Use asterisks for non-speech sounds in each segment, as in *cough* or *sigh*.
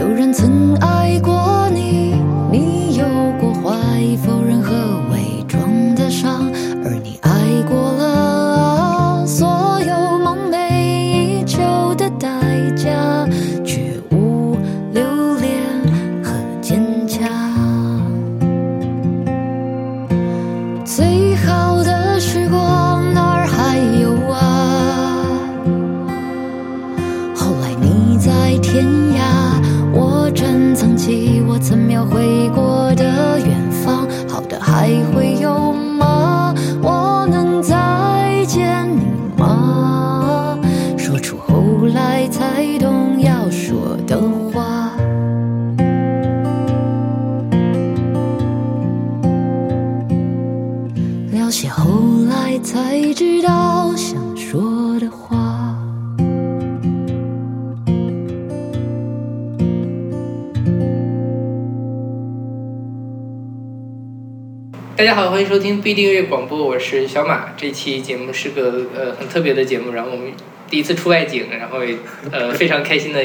有人曾爱过你，你有过怀疑、否认和大家好，欢迎收听 B 订阅广播，我是小马。这期节目是个呃很特别的节目，然后我们第一次出外景，然后也呃 *laughs* 非常开心的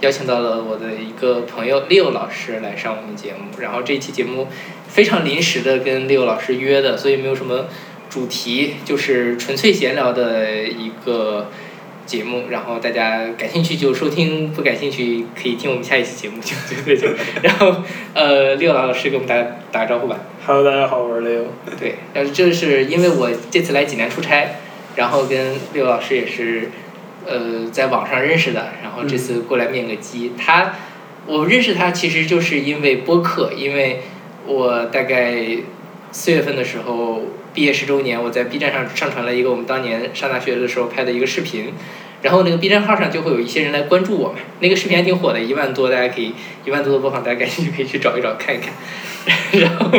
邀请到了我的一个朋友 Leo 老师来上我们节目。然后这期节目非常临时的跟 Leo 老师约的，所以没有什么主题，就是纯粹闲聊的一个节目。然后大家感兴趣就收听，不感兴趣可以听我们下一期节目。就对对对。然后呃，Leo 老师给我们打打个招呼吧。Hello，大家好，我是 Leo。对，然后这是因为我这次来济南出差，然后跟六老师也是，呃，在网上认识的，然后这次过来面个基。他，我认识他其实就是因为播客，因为我大概四月份的时候毕业十周年，我在 B 站上上传了一个我们当年上大学的时候拍的一个视频，然后那个 B 站号上就会有一些人来关注我们，那个视频还挺火的，一万多，大家可以一万多的播放，大家感兴趣可以去找一找看一看。*laughs* 然后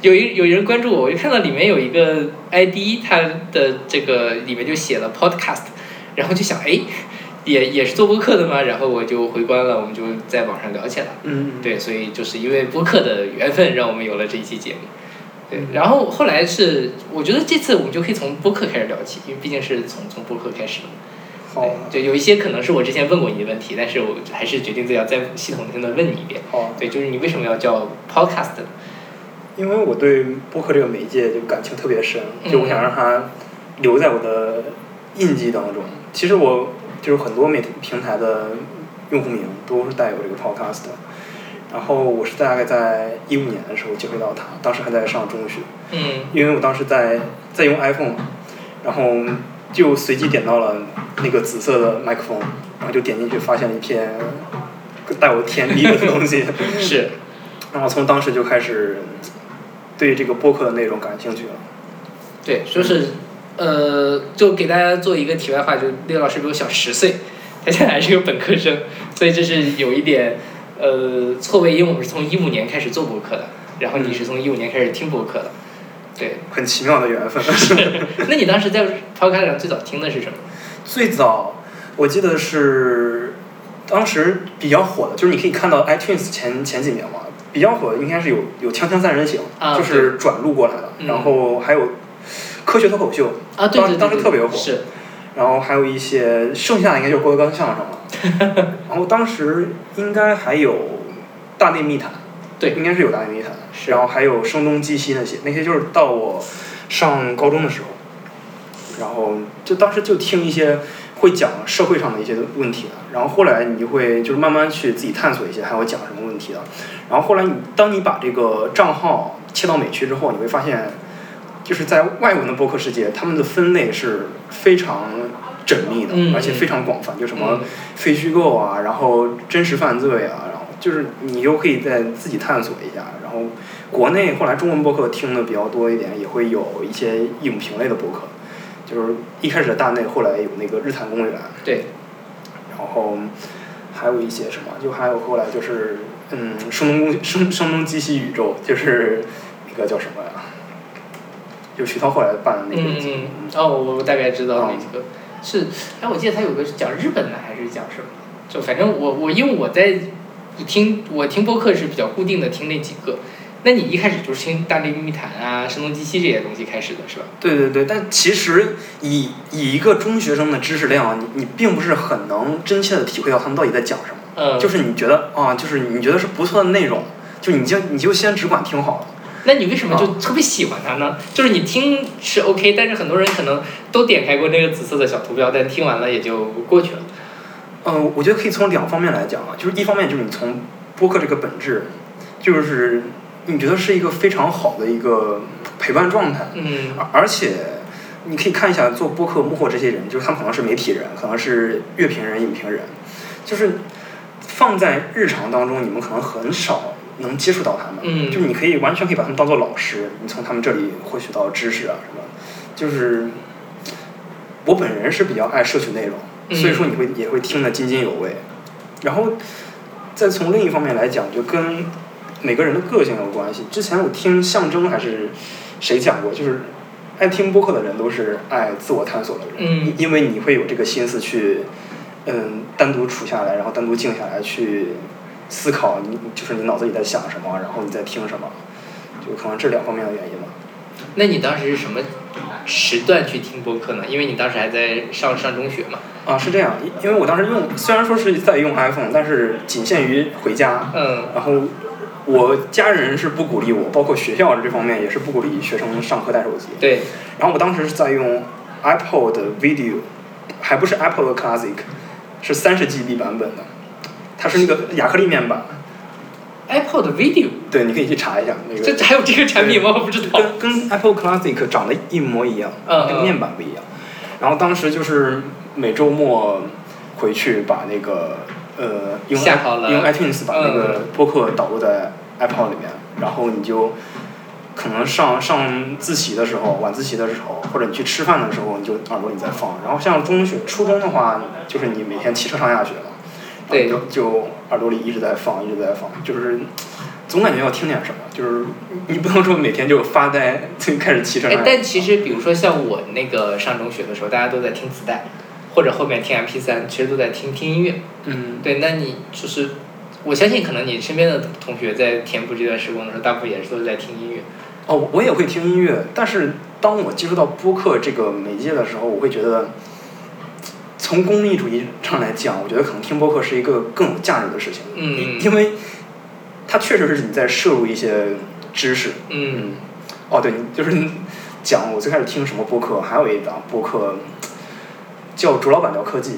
有一有人关注我，我就看到里面有一个 ID，它的这个里面就写了 Podcast，然后就想哎，也也是做播客的吗？然后我就回关了，我们就在网上聊起来了。嗯，对，所以就是因为播客的缘分，让我们有了这一期节目。对，然后后来是，我觉得这次我们就可以从播客开始聊起，因为毕竟是从从播客开始的。好，对，有一些可能是我之前问过你的问题，但是我还是决定再要再系统性的问你一遍。好，对，就是你为什么要叫 podcast？因为我对播客这个媒介就感情特别深，就我想让它留在我的印记当中。其实我就是很多媒体平台的用户名都是带有这个 podcast 的。然后我是大概在一五年的时候接触到它，当时还在上中学，嗯。因为我当时在在用 iPhone，然后就随机点到了那个紫色的麦克风，然后就点进去发现了一片带有甜蜜的东西，*laughs* 是，然后从当时就开始对这个播客的内容感兴趣了。对，就是呃，就给大家做一个题外话，就那个老师比我小十岁，他现在还是个本科生，所以这是有一点呃错位，因为我们是从一五年开始做播客的，然后你是从一五年开始听播客的，对，很奇妙的缘分。*laughs* 那你当时在 Podcast 上最早听的是什么？最早我记得是当时比较火的，就是你可以看到 iTunes 前前几年嘛，比较火的应该是有有《锵锵三人行》啊就是转录过来的，嗯。然后还有科学脱口秀，啊，对对对当当时特别火是，然后还有一些剩下的应该就是郭德纲相声了，*laughs* 然后当时应该还有大内密谈，对。应该是有大内密谈，是。然后还有声东击西那些，那些就是到我上高中的时候，然后就当时就听一些会讲社会上的一些问题的，然后后来你就会就是慢慢去自己探索一些还有讲什么问题的，然后后来你当你把这个账号切到美区之后，你会发现，就是在外文的播客世界，他们的分类是非常缜密的，嗯而且非常广泛，就什么嗯非虚构啊，然后真实犯罪啊，然后就是你又可以在自己探索一下。然后国内后来中文播客听的比较多一点，也会有一些影评类的播客，就是一开始的大内，后来有那个日坛公园，对，然后还有一些什么，就还有后来就是嗯，声东攻声声东击西宇宙，就是那个叫什么呀？就徐涛后来办的那个嗯节目嗯，哦，我我大概知道哦那几个，是，哎，我记得他有个是讲日本的还是讲什么？就反正我我因为我在听我听播客是比较固定的听那几个，那你一开始就是听大内密谈啊、声东击西这些东西开始的是吧？对对对，但其实以以一个中学生的知识量，你你并不是很能真切的体会到他们到底在讲什么。嗯，就是你觉得啊，就是你觉得是不错的内容，就你就你就先只管听好了。那你为什么就特别喜欢它呢？就是你听是 OK，但是很多人可能都点开过那个紫色的小图标，但听完了也就过去了。嗯，我觉得可以从两方面来讲啊，就是一方面就是你从播客这个本质，就是你觉得是一个非常好的一个陪伴状态，嗯而而且你可以看一下做播客幕后这些人，就是他们可能是媒体人，可能是乐评人、影评人，就是放在日常当中，你们可能很少能接触到他们，嗯。就是你可以完全可以把他们当做老师，你从他们这里获取到知识啊什么，就是我本人是比较爱摄取内容，嗯。所以说你会也会听得津津有味，然后再从另一方面来讲，就跟每个人的个性有关系。之前我听象征还是谁讲过，就是爱听播客的人都是爱自我探索的人，因为你会有这个心思去，嗯，单独处下来，然后单独静下来去思考你就是你脑子里在想什么，然后你在听什么，就可能这两方面的原因吧。那你当时是什么时段去听播客呢？因为你当时还在上上中学嘛。啊，是这样，因因为我当时用虽然说是在用 iPhone，但是仅限于回家，嗯然后我家人是不鼓励我，包括学校这方面也是不鼓励学生上课带手机。对，然后我当时是在用 Apple 的 Video，还不是 Apple 的 Classic，是三十 GB 版本的，它是那个亚克力面板。iPod Video，对，你可以去查一下那个。这还有这个产品吗？我不知道。跟跟 Apple Classic 长得一模一样，嗯那个面板不一样。然后当时就是每周末回去把那个呃用用 iTunes 把那个嗯播客导入在 Apple 里面，然后你就可能上上自习的时候、晚自习的时候，或者你去吃饭的时候，你就耳朵里在放。然后像中学、初中的话，就是你每天骑车上下学嘛，对就就耳朵里一直在放，一直在放，就是。总感觉要听点什么，就是你不能说每天就发呆就开始骑车但其实比如说像我那个上中学的时候，大家都在听磁带，或者后面听 MP 三其实都在听听音乐。嗯，对，那你就是，我相信可能你身边的同学在填补这段时光的时候，大部分也是都是在听音乐。哦，我也会听音乐，但是当我接触到播客这个媒介的时候，我会觉得，从功利主义上来讲，我觉得可能听播客是一个更有价值的事情，嗯因为它确实是你在摄入一些知识。嗯哦，对，就是讲我最开始听什么播客，还有一档播客叫《卓老板聊科技》，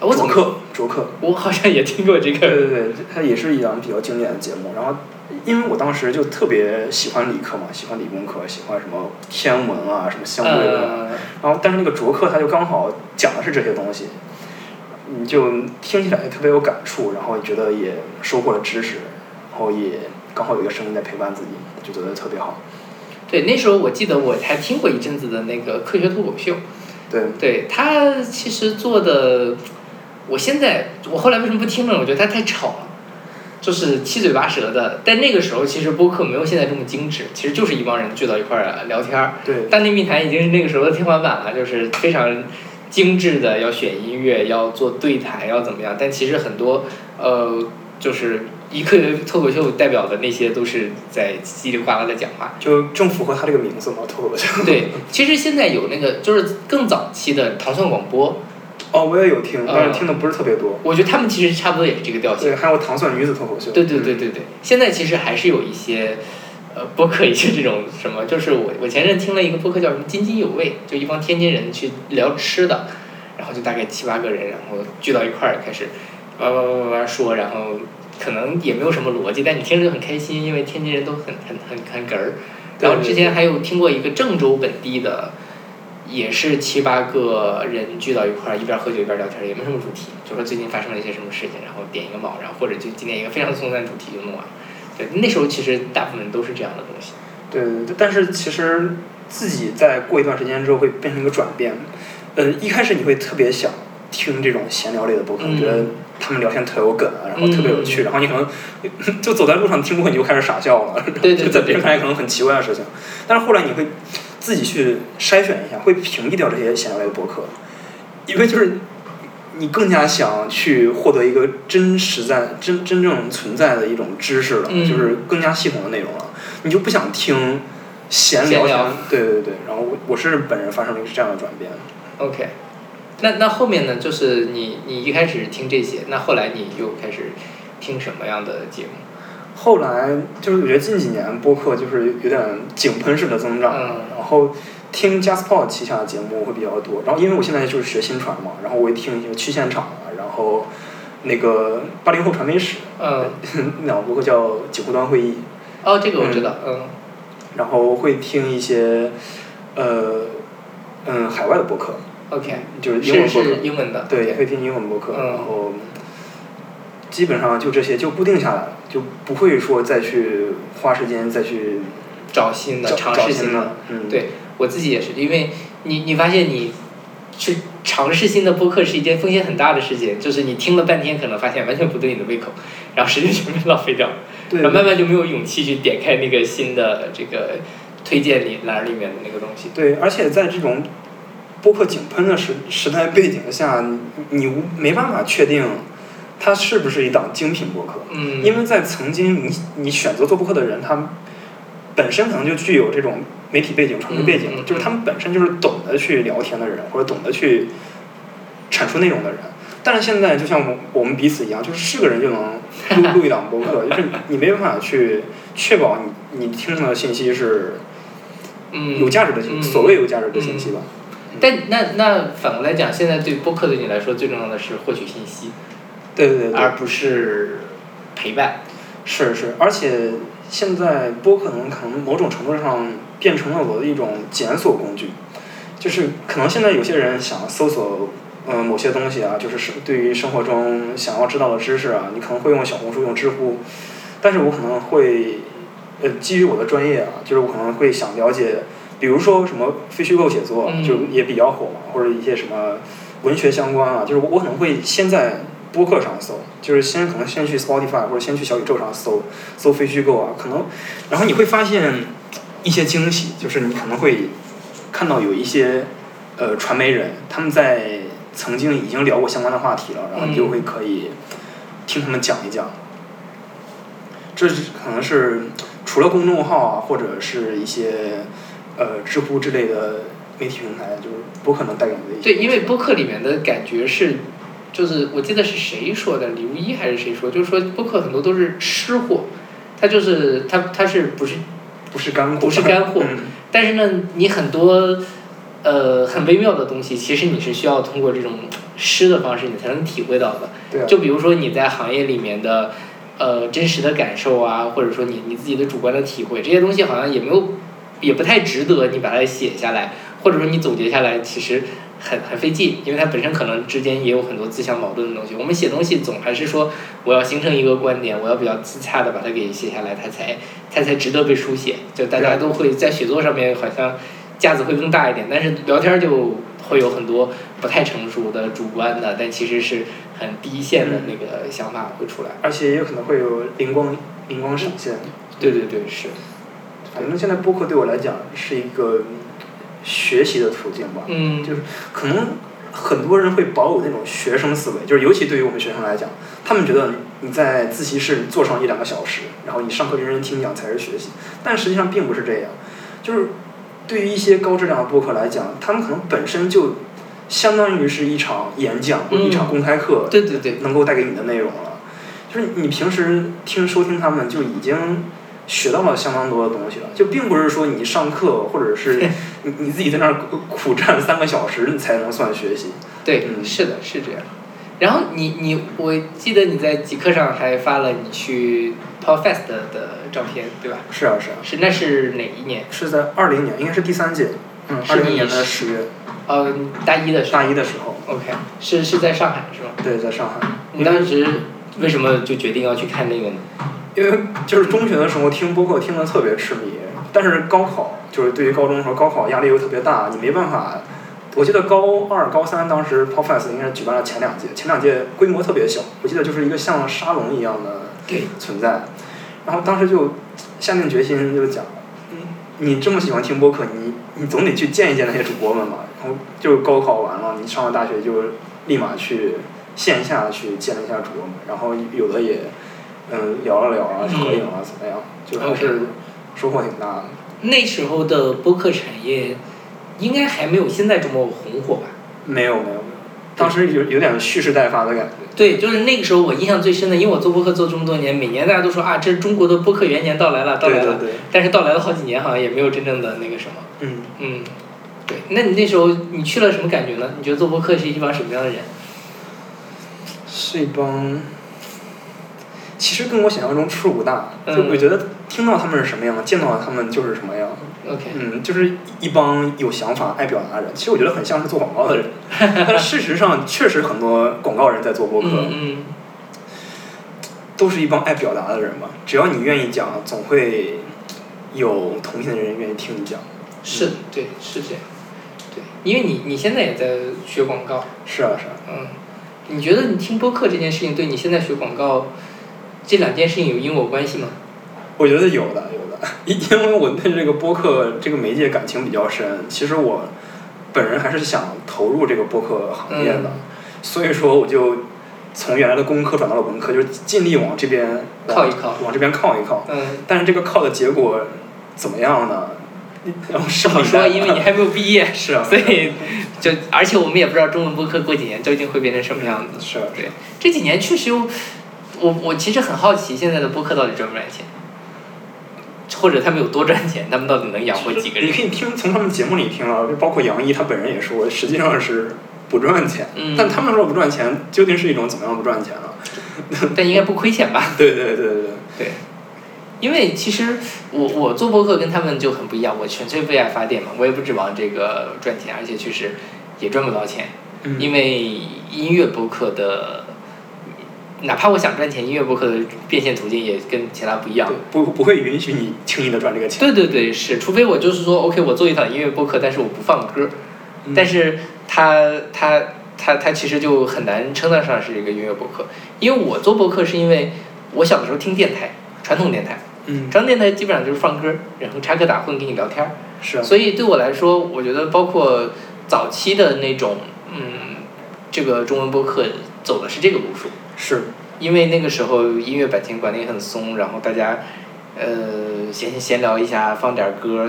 我怎么卓克，卓克，我好像也听过这个对。对对，它也是一档比较经典的节目。然后，因为我当时就特别喜欢理科嘛，喜欢理工科，喜欢什么天文啊，什么相对论。然后，但是那个卓克他就刚好讲的是这些东西，你就听起来特别有感触，然后觉得也收获了知识，然后也刚好有一个声音在陪伴自己，就觉得特别好。对，那时候我记得我还听过一阵子的那个科学脱口秀，对，对他其实做的，我现在我后来为什么不听了？我觉得他太吵了，就是七嘴八舌的。但那个时候其实播客没有现在这么精致，其实就是一帮人聚到一块儿聊天儿。对，大内密谈已经是那个时候的天花板了，就是非常精致的，要选音乐，要做对谈，要怎么样。但其实很多呃，就是一刻 *laughs* 脱口秀代表的那些，都是在叽里呱啦的讲话。就正符合他这个名字嘛，脱口秀。对，其实现在有那个就是更早期的糖蒜广播，哦，我也有听，但呃是听的不是特别多。我觉得他们其实差不多也是这个调性对，。还有糖蒜女子脱口秀。对对对对对，现在其实还是有一些，呃，播客一些这种什么，就是我我前阵听了一个播客叫什么津津有味，就一帮天津人去聊吃的，然后就大概七八个人，然后聚到一块儿开始，哇哇哇哇哇说，然后可能也没有什么逻辑，但你听着就很开心，因为天津人都很很很很哏儿。然后之前还有听过一个郑州本地的，也是七八个人聚到一块儿，一边喝酒一边聊天，也没什么主题，就说最近发生了一些什么事情，然后点一个卯，然后或者就今天一个非常松散主题就弄完。对，那时候其实大部分人都是这样的东西。对对对，但是其实自己在过一段时间之后会变成一个转变。嗯，一开始你会特别想听这种闲聊类的播客，嗯觉得他们聊天特有梗啊，然后特别有趣，嗯然后你可能就走在路上听播客你就开始傻笑了，对对对就在别人看来可能很奇怪的事情。但是后来你会自己去筛选一下，会屏蔽掉这些闲聊类的博客，因为就是你更加想去获得一个真实在、真真正存在的一种知识了，嗯就是更加系统的内容了。你就不想听闲聊闲聊对对对。然后我我是本人发生了一个这样的转变。OK，那那后面呢？就是你你一开始听这些，那后来你又开始听什么样的节目？后来就是我觉得近几年播客就是有点井喷式的增长，嗯。然后听 JustPod 旗下的节目会比较多。然后因为我现在就是学新传嘛，然后我会听一些去现场啊，然后那个八零后传媒史，嗯，*laughs* 那两个播客叫几湖端会议，哦，这个我知道，嗯。然后会听一些呃嗯海外的播客，，OK，就是英文播客。是，英文的，对，会听英文播客，嗯。然后基本上就这些就固定下来了，就不会说再去花时间再去找新的，尝试新的。嗯，对我自己也是，因为你你发现你去尝试新的播客是一件风险很大的事情，就是你听了半天，可能发现完全不对你的胃口，然后时间全被浪费掉，对然后慢慢就没有勇气去点开那个新的这个推荐里栏里面的那个东西。对，而且在这种播客井喷的时时代背景下，你你无没办法确定它是不是一档精品播客，嗯，因为在曾经你你选择做播客的人，他们本身可能就具有这种媒体背景、传媒背景，就是他们本身就是懂得去聊天的人，或者懂得去产出内容的人。但是现在就像我我们彼此一样，就是是个人就能录 *laughs* 录一档播客，就是你没办法去确保你你听到的信息是嗯有价值的信，嗯所谓有价值的信息吧。但那那反过来讲，现在对播客对你来说最重要的是获取信息，对对对。对，而不是陪伴。是是，而且现在播客能可能某种程度上变成了我的一种检索工具，就是可能现在有些人想搜索嗯某些东西啊，就是生对于生活中想要知道的知识啊，你可能会用小红书、用知乎，但是我可能会呃基于我的专业啊，就是我可能会想了解，比如说什么非虚构写作，嗯。就也比较火嘛，或者一些什么文学相关啊，就是我我可能会先在播客上搜，就是先可能先去 Spotify 或者先去小宇宙上搜搜非虚构啊，可能，然后你会发现一些惊喜，就是你可能会看到有一些呃传媒人他们在曾经已经聊过相关的话题了，然后你就会可以听他们讲一讲。这是可能是除了公众号啊，或者是一些呃知乎之类的媒体平台，就是播客能带给你的一些对，因为播客里面的感觉是，就是我记得是谁说的，李如一还是谁说，就是说播客很多都是吃货，它就是它它是不是，不是干货，不是干货嗯但是呢，你很多呃很微妙的东西，其实你是需要通过这种诗的方式，你才能体会到的。对啊，就比如说你在行业里面的呃真实的感受啊，或者说你你自己的主观的体会，这些东西好像也没有，也不太值得你把它写下来，或者说你总结下来，其实很很费劲，因为它本身可能之间也有很多自相矛盾的东西。我们写东西总还是说我要形成一个观点，我要比较自洽的把它给写下来，它才它才值得被书写。就大家都会在写作上面好像架子会更大一点，但是聊天就会有很多不太成熟的主观的，但其实是很低一线的那个想法会出来。而且也有可能会有灵光灵光闪现。对对对，是，反正现在播客对我来讲是一个学习的途径吧。嗯，就是可能很多人会保有那种学生思维，就是尤其对于我们学生来讲，他们觉得你在自习室坐上一两个小时，然后你上课认真听讲才是学习，但实际上并不是这样。就是对于一些高质量的播客来讲，他们可能本身就相当于是一场演讲或者一场公开课，对对对，能够带给你的内容了。就是你平时听收听他们就已经学到了相当多的东西了，就并不是说你上课或者是 *laughs* 你你自己在那儿苦站三个小时你才能算学习。对，嗯是的，是这样。然后你你，我记得你在极客上还发了你去 Podfest 的照片，对吧？是啊是啊，是那是哪一年？是在二零年，应该是第三届，嗯，二零年的十月，呃，大一的时候。大一的时候，OK，是是在上海是吧？对，在上海。你当时为什么就决定要去看那个呢？因为就是中学的时候听播客听得特别痴迷，但是高考就是对于高中的时候，高考压力又特别大，你没办法。我记得高二、高三当时 Podfest 应该是举办了前两届，前两届规模特别小，我记得就是一个像沙龙一样的，存在。然后当时就下定决心就讲，嗯你这么喜欢听播客，你你总得去见一见那些主播们吧。然后就高考完了，你上了大学就立马去线下去见了一下主播们，然后有的也嗯聊了聊啊，合影啊怎么样，就还是收获挺大的。那时候的播客产业应该还没有现在这么红火吧？没有没有没有，当时有有点蓄势待发的感觉。对，就是那个时候我印象最深的，因为我做播客做这么多年，每年大家都说啊，这是中国的播客元年到来了，到来了。对对对，但是到来了好几年，好像也没有真正的那个什么。嗯，嗯，对。那你那时候你去了什么感觉呢？你觉得做播客是一帮什么样的人？是一帮，其实跟我想象中出入不大。嗯就我觉得听到他们是什么样，见到他们就是什么样。OK，嗯，就是一帮有想法、爱表达的人。其实我觉得很像是做广告的人，*laughs* 但事实上确实很多广告人在做播客，嗯嗯，都是一帮爱表达的人吧。只要你愿意讲，总会有同频的人愿意听你讲。是，对，是这样。对，因为你你现在也在学广告，是啊，是啊。嗯，你觉得你听播客这件事情对你现在学广告这两件事情有因果关系吗？我觉得有的，有的，因 *laughs* 因为我对这个播客这个媒介感情比较深。其实我本人还是想投入这个播客行业的，嗯所以说我就从原来的工科转到了文科，就是尽力往这边靠一靠往这边靠一靠。嗯，但是这个靠的结果怎么样呢？然后是不好说，因为你还没有毕业，*laughs* 是啊，所以就而且我们也不知道中文播客过几年究竟会变成什么样子。是啊，对，这几年确实有，我我其实很好奇现在的播客到底赚不赚钱，或者他们有多赚钱，他们到底能养活几个人？你可以听从他们节目里听啊，就包括杨毅他本人也说，实际上是不赚钱。嗯但他们说不赚钱，究竟是一种怎么样不赚钱呢？*laughs* 但应该不亏钱吧？对对对对对，对，因为其实我我做播客跟他们就很不一样，我纯粹为爱发电嘛，我也不指望这个赚钱，而且确实也赚不到钱，嗯因为音乐播客的，哪怕我想赚钱，音乐博客的变现途径也跟其他不一样。对。不不会允许你轻易的赚这个钱。对对对，是，除非我就是说，OK，我做一档音乐播客，但是我不放歌，嗯。但是它它它它其实就很难称得上是一个音乐博客，因为我做博客是因为我小的时候听电台，传统电台，嗯，传统电台基本上就是放歌，然后插科打诨跟你聊天儿，是啊，所以对我来说，我觉得包括早期的那种，嗯，这个中文播客走的是这个路数。是，因为那个时候音乐版权管理很松，然后大家呃闲闲聊一下，放点歌，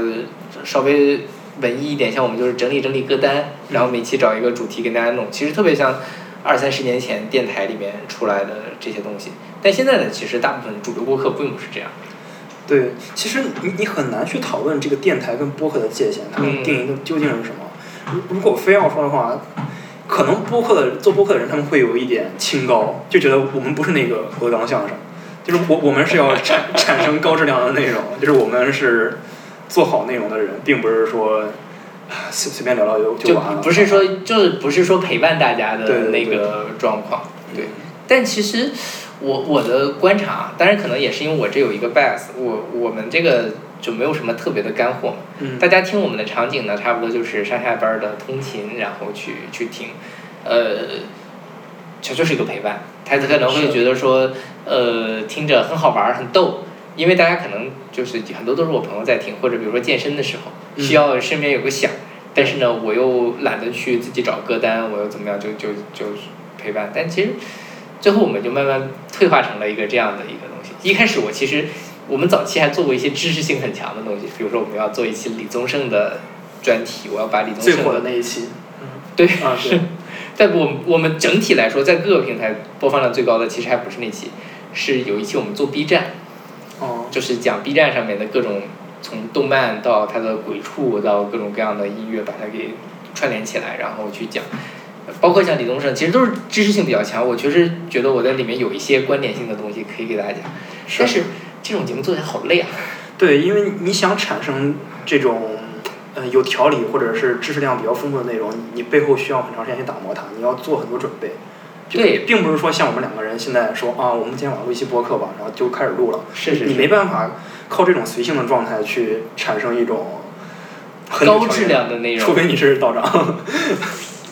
稍微文艺一点，像我们就是整理整理歌单，然后每期找一个主题跟大家弄，其实特别像二三十年前电台里面出来的这些东西。但现在呢，其实大部分主流播客并不是这样。对，其实你你很难去讨论这个电台跟播客的界限，它们嗯定义的究竟是什么。如如果非要说的话，可能播客的做播客的人他们会有一点清高，就觉得我们不是那个鹅冈相声，就是我我们是要产 *laughs* 产生高质量的内容，就是我们是做好内容的人，并不是说啊随随便聊聊就就完了。不是说就是不是说陪伴大家的那个状况，对。但其实我我的观察啊，当然可能也是因为我这有一个 bias，我我们这个就没有什么特别的干货嘛。嗯大家听我们的场景呢，差不多就是上下班的通勤，然后去去听，呃，这就是一个陪伴。他可能会觉得说，呃，听着很好玩儿，很逗，因为大家可能就是很多都是我朋友在听，或者比如说健身的时候嗯需要身边有个响，但是呢，我又懒得去自己找歌单，我又怎么样，就就就陪伴。但其实最后我们就慢慢退化成了一个这样的一个东西。一开始我其实我们早期还做过一些知识性很强的东西，比如说我们要做一期李宗盛的专题，我要把李宗最火盛的的那一期，对啊对，*laughs* 但我们我们整体来说，在各个平台播放量最高的，其实还不是那期，是有一期我们做 B 站，哦，就是讲 B 站上面的各种从动漫到它的鬼畜到各种各样的音乐，把它给串联起来，然后去讲。包括像李宗盛，其实都是知识性比较强。我确实觉得我在里面有一些观点性的东西可以给大家讲，但是这种节目做起来好累啊。对，因为你想产生这种呃有条理或者是知识量比较丰富的内容，你你背后需要很长时间去打磨它，你要做很多准备。对并不是说像我们两个人现在说啊，我们今天晚上录一期播客吧，然后就开始录了。你是是你没办法靠这种随性的状态去产生一种很高质量的内容除非你是道长。*laughs*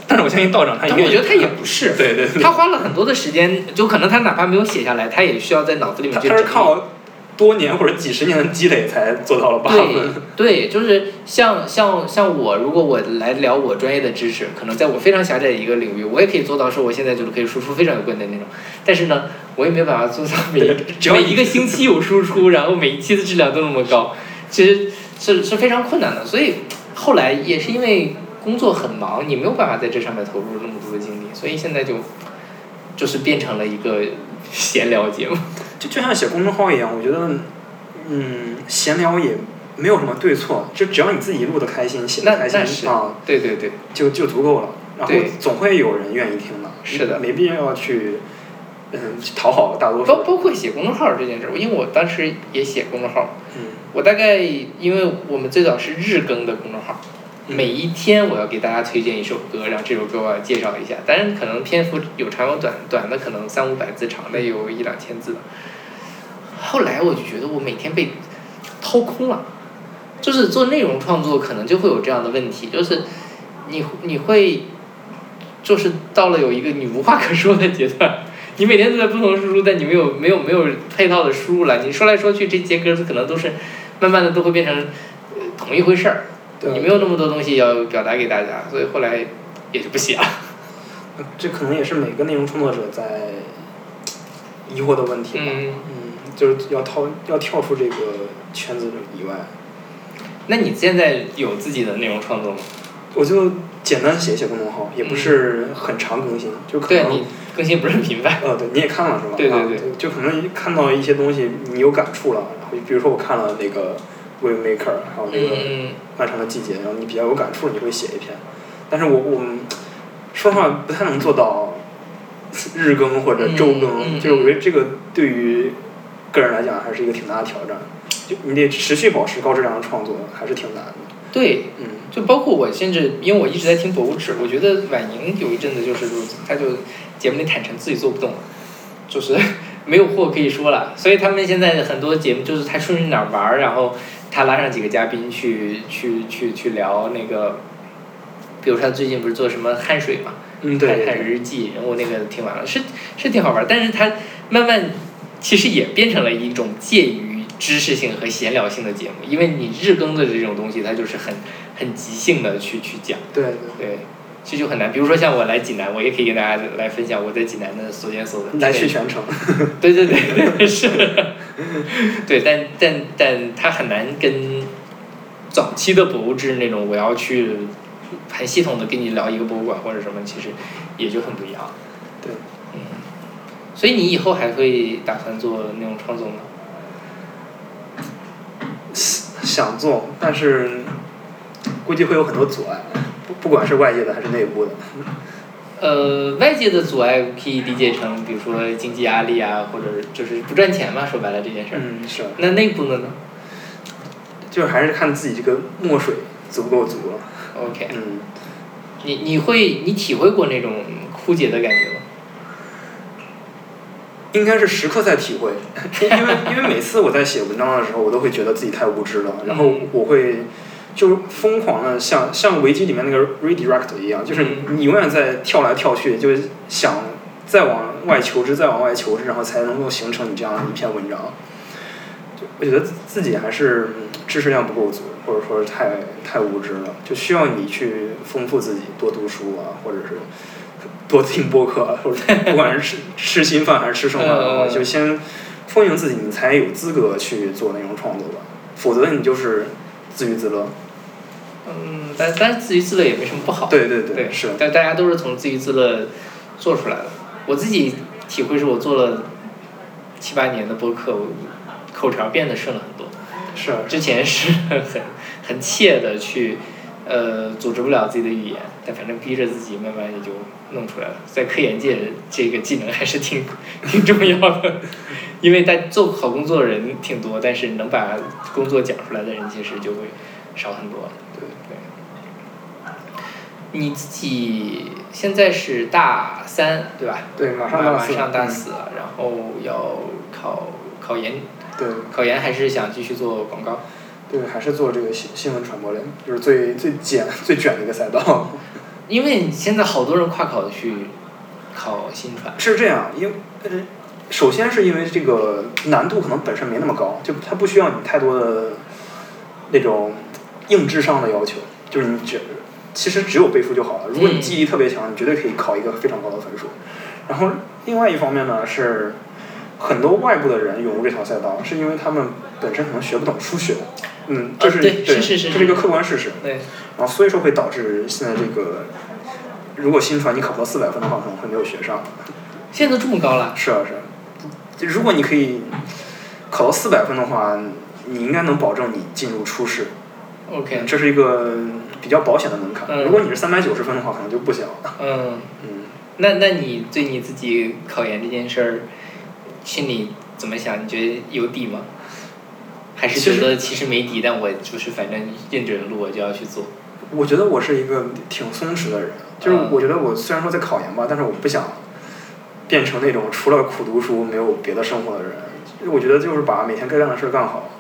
但是我相信道长他但我觉得他也不是，对对对，他花了很多的时间，就可能他哪怕没有写下来，他也需要在脑子里面他他是。靠多年或者几十年的积累才做到了八对分。对，就是像像像我，如果我来聊我专业的知识，可能在我非常狭窄的一个领域，我也可以做到说我现在就是可以输出非常有观点那种。但是呢，我也没有办法做到每对 *laughs* 只要每一个星期有输出，然后每一期的质量都那么高，其实是是非常困难的。所以后来也是因为工作很忙，你没有办法在这上面投入那么多的精力，所以现在就就是变成了一个闲聊节目。就就像写公众号一样，我觉得，嗯，闲聊也没有什么对错，就只要你自己录的开心，写的开心啊，对对对，就就足够了。然后总会有人愿意听的，是的没必要去，嗯，去讨好大多数人。包包括写公众号这件事儿，因为我当时也写公众号，嗯我大概因为我们最早是日更的公众号，嗯每一天我要给大家推荐一首歌，然后这首歌我要介绍一下，当然可能篇幅有长有短，短的可能三五百字，长的有一两千字。后来我就觉得我每天被掏空了，就是做内容创作可能就会有这样的问题，就是你你会就是到了有一个你无话可说的阶段。*laughs* 你每天都在不同输出，但你没有没有没有配套的输入了。你说来说去，这些歌可能都是慢慢的都会变成、呃、同一回事儿。对你没有那么多东西要表达给大家，所以后来也就不写了。*laughs* 这可能也是每个内容创作者在疑惑的问题吧。嗯，嗯，就是要跳要跳出这个圈子以外。那你现在有自己的内容创作吗？我就简单写一写公众号，也不是很常更新，就可能对你更新不是很频繁。呃，*laughs* 对，你也看了是吧？对对啊对就可能看到一些东西，你有感触了。然后比如说我看了那个《Wave Maker》，还有那个《嗯，漫长的季节》，然后你比较有感触，你会写一篇。但是我我说实话不太能做到日更或者周更，就是我觉得这个对于个人来讲还是一个挺大的挑战。就你得持续保持高质量的创作，还是挺难的。对，嗯，就包括我，甚至因为我一直在听博物志，我觉得婉莹有一阵子就是如此，她就节目里坦诚自己做不动了，就是没有货可以说了，所以他们现在很多节目就是他顺着哪儿玩儿，然后他拉上几个嘉宾去去去去聊那个，比如说他最近不是做什么汗水嘛，嗯，对看看。日记，然后那个听完了，是是挺好玩儿，但是他慢慢其实也变成了一种介于知识性和闲聊性的节目，因为你日更的这种东西，它就是很很即兴的去去讲，对对。对，这就很难。比如说像我来济南，我也可以跟大家来分享我在济南的所见所闻。来去全程。对对对对是，对，*laughs* 但但但它很难跟早期的博物志那种我要去很系统的跟你聊一个博物馆或者什么，其实也就很不一样。对，嗯，所以你以后还会打算做那种创作吗？想做，但是估计会有很多阻碍，不不管是外界的还是内部的。呃，外界的阻碍可以理解成，比如说经济压力啊，或者就是不赚钱嘛，说白了这件事儿。嗯，是，那内部的呢就是还是看自己这个墨水足不够足了。？OK，嗯，你你会你体会过那种枯竭的感觉吗？应该是时刻在体会，*laughs* 因为因为每次我在写文章的时候，我都会觉得自己太无知了，然后嗯我会就疯狂的像像维基里面那个 redirect 一样，就是嗯你永远在跳来跳去，就是想再往外求知，再往外求知，然后才能够形成你这样的一篇文章。就我觉得自自己还是嗯知识量不够足，或者说太太无知了，就需要你去丰富自己，多读书啊，或者是多听播客啊，或者不管是吃吃新饭还是吃剩饭的话，嗯就先丰盈自己，你才有资格去做内容创作吧。否则你就是自娱自乐。嗯，但但是自娱自乐也没什么不好。对对对，是。但大家都是从自娱自乐做出来的。我自己体会是我做了七八年的播客，我口条变得顺了很多。是之前是很很怯的去呃组织不了自己的语言，但反正逼着自己慢慢也就弄出来了。在科研界这个技能还是挺挺重要的，因为在做好工作的人挺多，但是能把工作讲出来的人其实就会少很多。对对。你自己现在是大三对吧？对，马上马大四。上大嗯四了，然后要考考研，对考研还是想继续做广告？对，还是做这个新新闻传播类，就是最最简最卷的一个赛道。*laughs* 因为现在好多人跨考去考新传，是这样，因为呃，首先是因为这个难度可能本身没那么高，就它不需要你太多的那种硬智商的要求，就是你只其实只有背书就好了。如果你嗯记忆力特别强，你绝对可以考一个非常高的分数。然后另外一方面呢是。很多外部的人涌入这条赛道，是因为他们本身可能学不懂数学，嗯，这是、啊对是是是这是一个客观事实。对，然后所以说会导致现在这个，如果新传你考不到四百分的话，可能会没有学上。现在都这么高了，是啊是啊，就如果你可以考到四百分的话，你应该能保证你进入初试。OK，这是一个比较保险的门槛。嗯如果你是三百九十分的话，可能就不行了。嗯，嗯，那那你对你自己考研这件事儿，心里怎么想？你觉得有底吗？还是觉得其实没底，但我就是反正认准路我就要去做。我觉得我是一个挺松弛的人，就是嗯我觉得我虽然说在考研吧，但是我不想变成那种除了苦读书没有别的生活的人。我觉得就是把每天该干的事儿干好，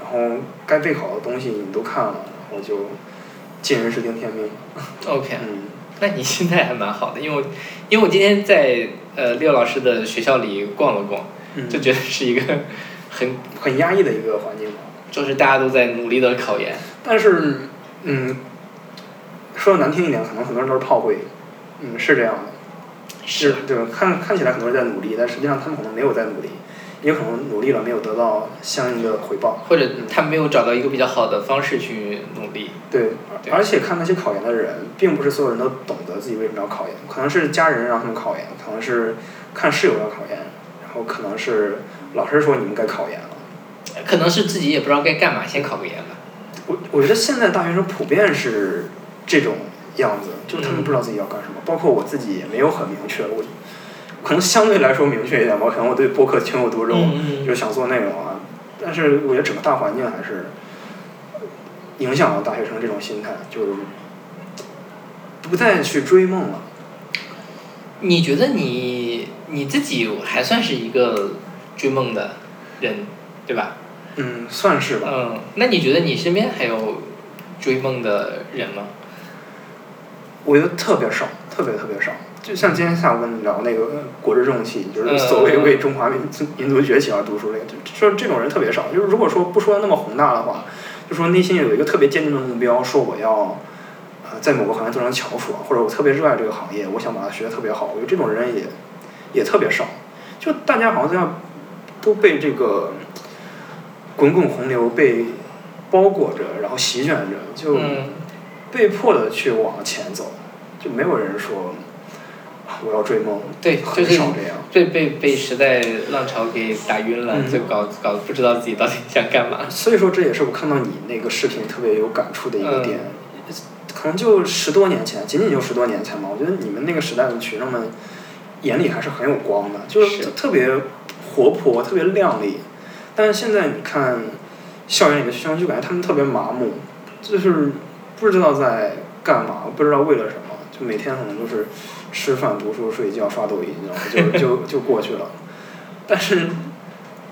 然后该备考的东西你都看了，然后就尽人事听天命。OK，嗯，那你心态还蛮好的，因为我因为我今天在呃廖老师的学校里逛了逛，嗯就觉得是一个很很压抑的一个环境吧。就是大家都在努力的考研。但是，嗯，说的难听一点，可能很多人都是炮灰，嗯，是这样的，是对吧？看看起来很多人在努力，但实际上他们可能没有在努力，也有可能努力了没有得到相应的回报。或者他没有找到一个比较好的方式去努力。对，对而且看那些考研的人，并不是所有人都懂得自己为什么要考研，可能是家人让他们考研，可能是看室友要考研，然后可能是老师说你们该考研了。可能是自己也不知道该干嘛，先考个研吧。我我觉得现在大学生普遍是这种样子，就是他们嗯不知道自己要干什么，包括我自己也没有很明确，我可能相对来说明确一点吧，可能我对播客情有独钟，嗯就想做内容啊，但是我觉得整个大环境还是影响了大学生这种心态，就是不再去追梦了。你觉得你你自己还算是一个追梦的人，对吧？嗯，算是吧。嗯，那你觉得你身边还有追梦的人吗？我觉得特别少，特别特别少。就像今天下午跟你聊那个国之重器，就是所谓为中华民族民族崛起而读书那个，就说这种人特别少。就是如果说不说那么宏大的话，就说内心有一个特别坚定的目标，说我要呃在某个行业做成翘楚，或者我特别热爱这个行业，我想把它学得特别好。我觉得这种人也也特别少。就大家好像都被这个滚滚洪流被包裹着，然后席卷着，就。嗯被迫的去往前走，就没有人说啊我要追梦，对，就很是少这样。被被被时代浪潮给打晕了，嗯就搞搞不知道自己到底想干嘛。所以说这也是我看到你那个视频特别有感触的一个嗯点。可能就十多年前，仅仅就十多年前嘛。我觉得你们那个时代的学生们眼里还是很有光的，就是是特别活泼，特别靓丽。但是现在你看校园里的学生，就感觉他们特别麻木，就是不知道在干嘛，不知道为了什么，就每天可能都是吃饭、读书、睡觉、刷抖音，然后就就就过去了。但是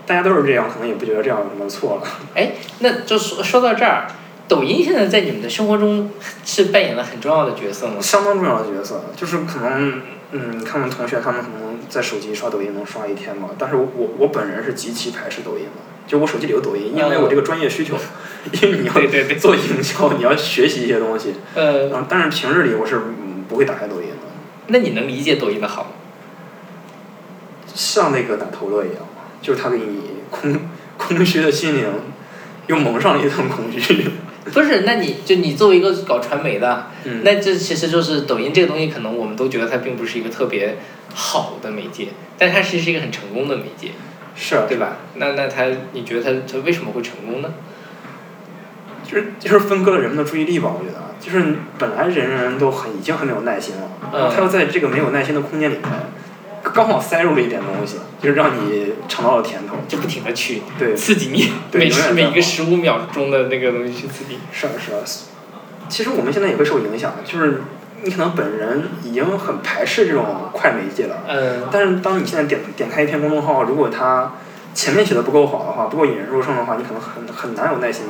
大家都是这样，可能也不觉得这样有什么错了。哎，那就说说到这儿，抖音现在在你们的生活中是扮演了很重要的角色吗？相当重要的角色，就是可能，嗯，看看同学他们可能在手机刷抖音能刷一天嘛，但是我我我本人是极其排斥抖音的，就我手机里有抖音，因为我这个专业需求，*laughs* 因为你要做营销，你要学习一些东西，呃，嗯，但是平日里我是嗯不会打开抖音的，那你能理解抖音的好吗？像那个打头乐一样，就是他给你空 *laughs* 空虚的心灵又蒙上了一层恐惧，*laughs* 不是，那你就你作为一个搞传媒的，嗯，那这其实就是抖音这个东西，可能我们都觉得它并不是一个特别好的媒介，但它其实是一个很成功的媒介，是啊，对吧？那那它，你觉得它它为什么会成功呢？就是就是分割了人们的注意力吧，我觉得，就是本来人人都很已经很没有耐心了，然后他又在这个没有耐心的空间里面，刚好塞入了一点东西，就是让你尝到了甜头。就不停的去对，刺激你，对每每一个十五秒钟的那个东西去刺激你。是啊是啊。其实我们现在也会受影响，就是你可能本人已经很排斥这种快媒介了，嗯，但是当你现在点点开一篇公众号，如果它前面写的不够好的话，不够引人入胜的话，你可能很很难有耐心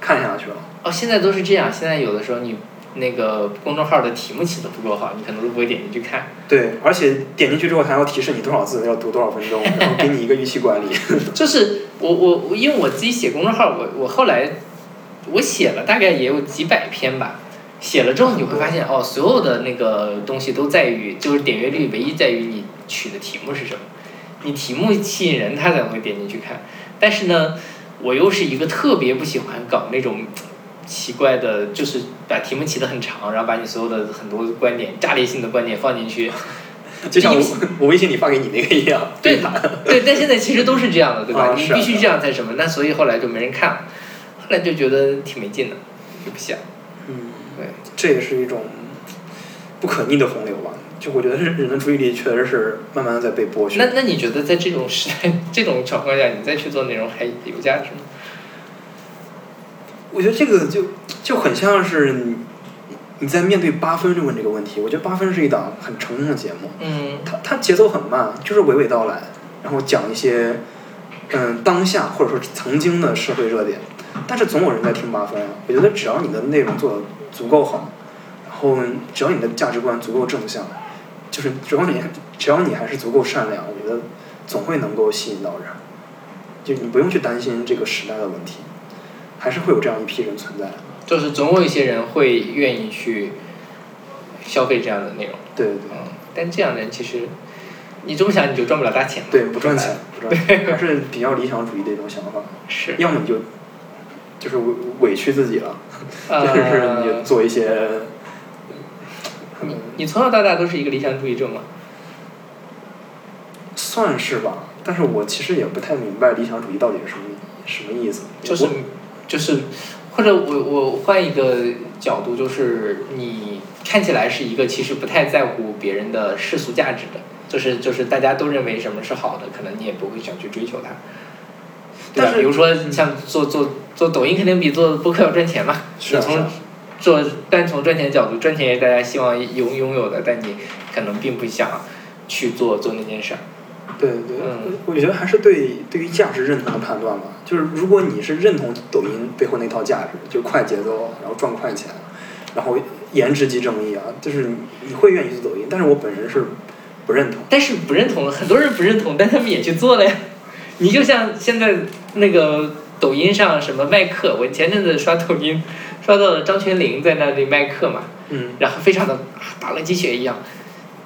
看下去了。哦，现在都是这样，现在有的时候你那个公众号的题目起的不够好，你可能都不会点进去看。对，而且点进去之后，还要提示你多少字，要读多少分钟，然后给你一个预期管理。*laughs* 就是我我我，因为我自己写公众号，我我后来我写了大概也有几百篇吧。写了之后你会发现，哦，所有的那个东西都在于，就是点阅率唯一在于你取的题目是什么。你题目吸引人，他才会点进去看。但是呢，我又是一个特别不喜欢搞那种奇怪的，就是把题目起得很长，然后把你所有的很多观点、炸裂性的观点放进去。*laughs* 就像我我微信里发给你那个一样。对 *laughs* 对，但现在其实都是这样的，对吧？你必须这样才什么？那所以后来就没人看了，后来就觉得挺没劲的，就不想。嗯，对，这也是一种不可逆的洪流吧。就我觉得人人的注意力确实是慢慢的在被剥削。那那你觉得在这种时代、这种情况下，你再去做内容还有价值吗？我觉得这个就就很像是你你在面对八分就问这个问题。我觉得八分是一档很成功的节目，嗯它它节奏很慢，就是娓娓道来，然后讲一些嗯当下或者说曾经的社会热点，但是总有人在听八分啊。我觉得只要你的内容做的足够好，然后只要你的价值观足够正向，就是只要你只要你还是足够善良，我觉得总会能够吸引到人。就你不用去担心这个时代的问题，还是会有这样一批人存在。就是总有一些人会愿意去消费这样的内容，对对对。嗯，但这样的人其实你这么想你就赚不了大钱。对，不赚钱，不赚钱，*laughs* 还是比较理想主义的一种想法。是，要么你就就是委委屈自己了，呃 *laughs* 就是你做一些，你你从小到大都是一个理想主义者吗？算是吧。但是我其实也不太明白理想主义到底是什么什么意思。就是就是，或者我我换一个角度，就是你看起来是一个其实不太在乎别人的世俗价值的，就是就是大家都认为什么是好的，可能你也不会想去追求它。对吧？但是比如说你像做做做抖音，肯定比做播客要赚钱嘛。是啊是啊做单从赚钱角度，赚钱也是大家希望拥拥有的，但你可能并不想去做做那件事儿。对对，嗯我觉得还是对对于价值认同的判断吧。就是如果你是认同抖音背后那套价值，就快节奏，然后赚快钱，然后颜值即正义啊，就是你你会愿意做抖音。但是我本人是不认同。但是不认同，很多人不认同，但他们也去做了呀。你就像现在那个抖音上什么卖课，我前阵子刷抖音，刷到了张泉灵在那里卖课嘛，嗯然后非常的啊打了鸡血一样。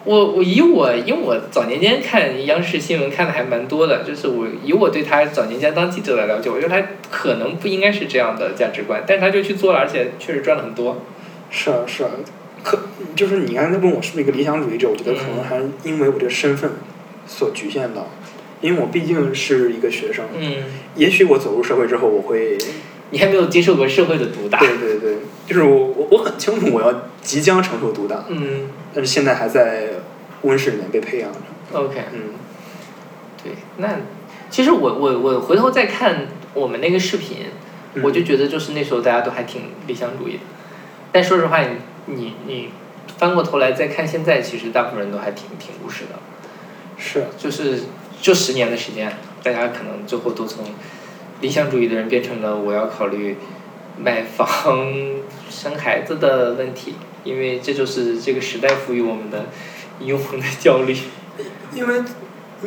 我我以我因为我早年间看央视新闻看的还蛮多的，就是我以我对他早年间当记者的了解，我觉得他可能不应该是这样的价值观，但是他就去做了，而且确实赚了很多。是啊是啊，可就是你刚才问我是不是一个理想主义者，我觉得可能还因为我这个身份所局限到，因为我毕竟是一个学生，嗯也许我走入社会之后，我会你还没有接受过社会的毒打。对对对，就是我我我很清楚我要即将承受毒打，嗯但是现在还在温室里面被培养着。，OK，嗯对，那其实我我我回头再看我们那个视频，嗯我就觉得就是那时候大家都还挺理想主义的，但说实话，你你你翻过头来再看现在，其实大部分人都还挺挺务实的，是就是就十年的时间，大家可能最后都从理想主义的人变成了我要考虑买房、生孩子的问题，因为这就是这个时代赋予我们的永恒的焦虑。因为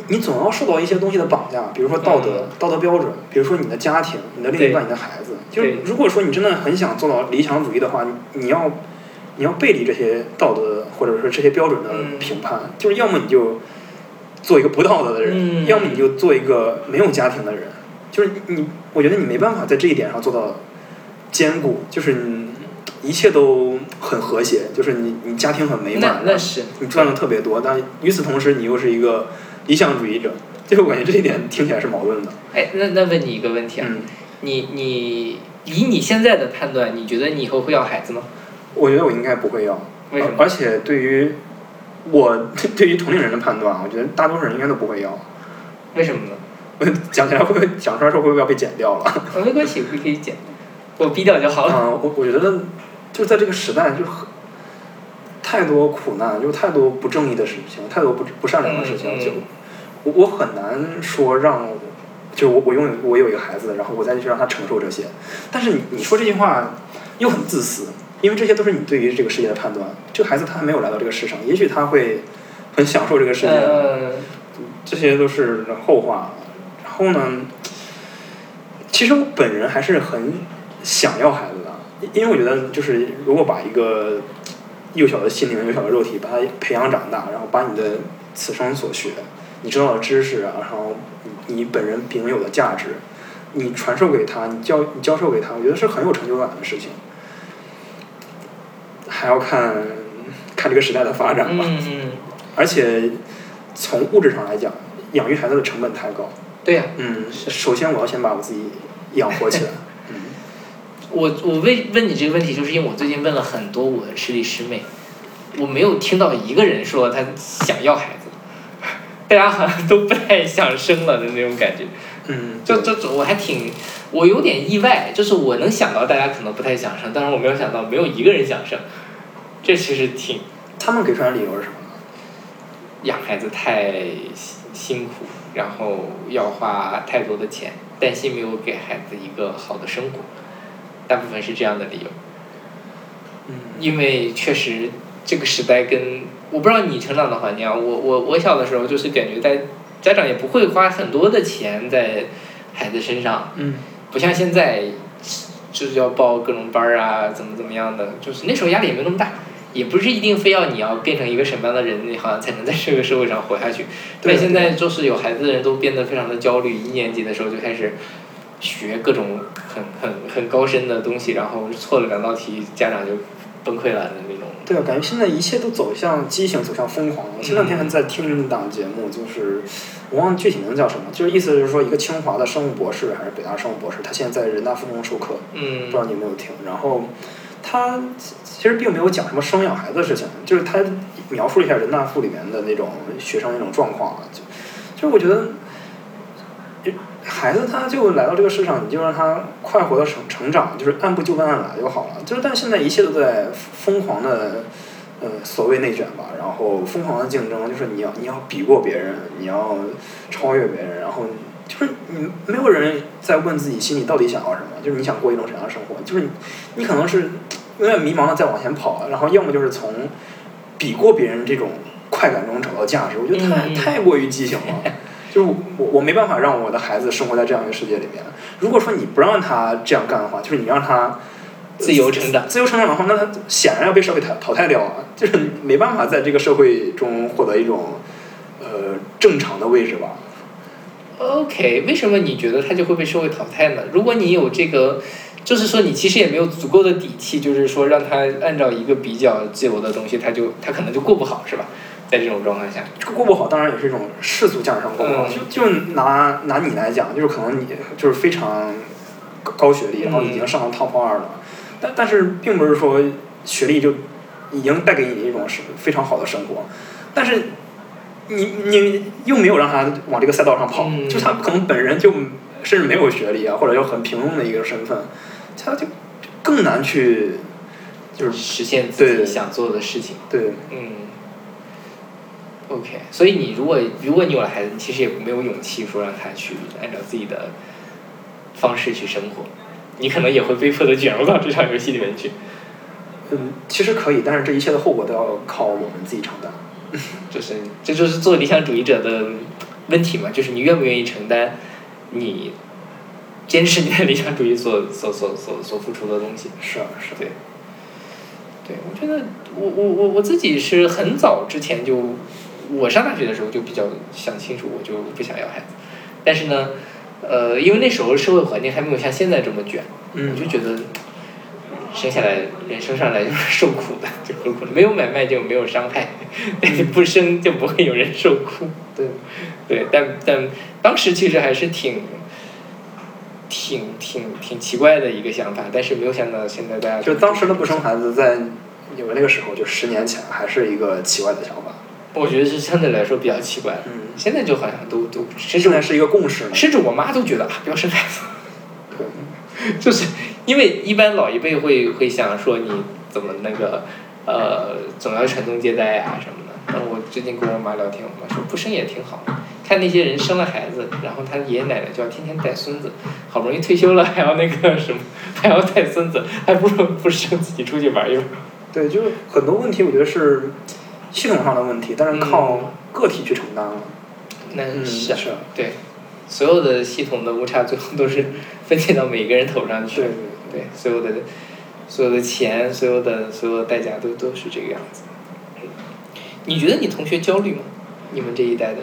你总要受到一些东西的绑架，比如说道德、道德标准，比如说你的家庭、你的另一半、你的孩子。就是如果说你真的很想做到理想主义的话，你你要你要背离这些道德或者说这些标准的嗯评判，就是要么你就做一个不道德的人，嗯要么你就做一个没有家庭的人。就是你，我觉得你没办法在这一点上做到兼顾，就是你一切都很和谐，就是你你家庭很美满，那那是你赚的特别多，但与此同时你又是一个理想主义者，就是我感觉这一点听起来是矛盾的。哎，那那问你一个问题啊，嗯，你你以你现在的判断，你觉得你以后会要孩子吗？我觉得我应该不会要，为什么？而且对于我对于同龄人的判断，我觉得大多数人应该都不会要。为什么呢？我 *laughs* 讲起来会不会讲出来之后会不会要被剪掉了？啊，*laughs* 没关系，我可以剪，我逼掉就好了。嗯，我我觉得就在这个时代，就很太多苦难，就太多不正义的事情，太多不不善良的事情，嗯嗯就我我很难说让，就我我拥有我有一个孩子，然后我再去让他承受这些。但是你你说这句话又很自私，因为这些都是你对于这个世界的判断。这个孩子他还没有来到这个世上，也许他会很享受这个世界，这些都是后话。然后呢，其实我本人还是很想要孩子的，因为我觉得就是如果把一个幼小的心灵、幼小的肉体，把它培养长大，然后把你的此生所学、你知道的知识啊，然后你本人秉有的价值，你传授给他，你教你教授给他，我觉得是很有成就感的事情。还要看看这个时代的发展吧，嗯嗯，而且从物质上来讲，养育孩子的成本太高。对呀、嗯，首先我要先把我自己养活起来。嗯 *laughs* 我我问问你这个问题，就是因为我最近问了很多我的师弟师妹，我没有听到一个人说他想要孩子，*laughs* 大家好像都不太想生了的那种感觉。嗯，就就就我还挺，我有点意外，就是我能想到大家可能不太想生，但是我没有想到没有一个人想生，这其实挺他们给出来的理由是什么呢？养孩子太辛辛苦，然后要花太多的钱，担心没有给孩子一个好的生活，大部分是这样的理由。嗯因为确实这个时代跟我不知道你成长的环境啊，我我我小的时候就是感觉在家长也不会花很多的钱在孩子身上，嗯不像现在就是要报各种班儿啊，怎么怎么样的，就是那时候压力也没那么大，也不是一定非要你要变成一个什么样的人，你好像才能在这个社会上活下去。对但现在就是有孩子的人都变得非常的焦虑，一年级的时候就开始学各种很很很高深的东西，然后错了两道题，家长就崩溃了的那种。对啊，感觉现在一切都走向畸形，走向疯狂了。前两天还在听一档节目，就是我忘了具体名字叫什么，就是意思就是说一个清华的生物博士还是北大生物博士，他现在在人大附中授课，嗯不嗯知道你有没有听。然后他其实并没有讲什么生养孩子的事情，就是他描述了一下人大附里面的那种学生那种状况啊，就就是我觉得。孩子他就来到这个世上，你就让他快活的成成长，就是按部就班的来就好了。就是但现在一切都在疯狂的呃所谓内卷吧，然后疯狂的竞争，就是你要你要比过别人，你要超越别人，然后就是你没有人在问自己心里到底想要什么，就是你想过一种什么样的生活，就是你你可能是永远迷茫的在往前跑，然后要么就是从比过别人这种快感中找到价值，我觉得太、太过于畸形了。*laughs* 就是我我没办法让我的孩子生活在这样一个世界里面。如果说你不让他这样干的话，就是你让他自由成长自由成长的话，那他显然要被社会淘淘汰掉啊，就是没办法在这个社会中获得一种呃正常的位置吧。OK，为什么你觉得他就会被社会淘汰呢？如果你有这个，就是说你其实也没有足够的底气，就是说让他按照一个比较自由的东西，他就他可能就过不好，是吧？在这种状态下，这个过不好，当然也是一种世俗价值上过不好。嗯就就拿拿你来讲，就是可能你就是非常高高学历，然后已经上了 top 二了，但但是并不是说学历就已经带给你一种是非常好的生活，但是你你又没有让他往这个赛道上跑，嗯就他可能本人就甚至没有学历啊，或者就很平庸的一个身份，他就更难去就是实现自己想做的事情。对嗯。OK，所以你如果如果你有了孩子，你其实也没有勇气说让他去按照自己的方式去生活，你可能也会被迫的卷入到这场游戏里面去。嗯，其实可以，但是这一切的后果都要靠我们自己承担。*laughs* 就是这就是做理想主义者的问题嘛，就是你愿不愿意承担你坚持你的理想主义所所所所所付出的东西。是啊，是啊。对，对，我觉得我我我我自己是很早之前就，我上大学的时候就比较想清楚，我就不想要孩子。但是呢，呃，因为那时候社会环境还没有像现在这么卷，嗯我就觉得生下来人生上来就是受苦的，就受苦的，没有买卖就没有伤害，*laughs* 不生就不会有人受苦。对，对，但但当时其实还是挺。挺挺挺奇怪的一个想法，但是没有想到现在大家就当时的不生孩子，在你们那个时候，就十年前，还是一个奇怪的想法。我觉得是相对来说比较奇怪的。嗯现在就好像都都，甚至现在是一个共识了。甚至我妈都觉得啊，不要生孩子，对，*laughs* 就是因为一般老一辈会会想说你怎么那个呃，总要传宗接代啊什么的。但我最近跟我妈聊天，我妈说不生也挺好，看那些人生了孩子，然后他爷爷奶奶就要天天带孙子，好不容易退休了还要那个什么，*laughs* 还要带孙子，还不如不生自己出去玩一玩。对，就是很多问题，我觉得是系统上的问题，但是靠个体去承担了。那嗯，是啊是啊，对，所有的系统的误差最后都是分解到每个人头上去。对对，所有的所有的钱，所有的所有的代价都都是这个样子。你觉得你同学焦虑吗？你们这一代的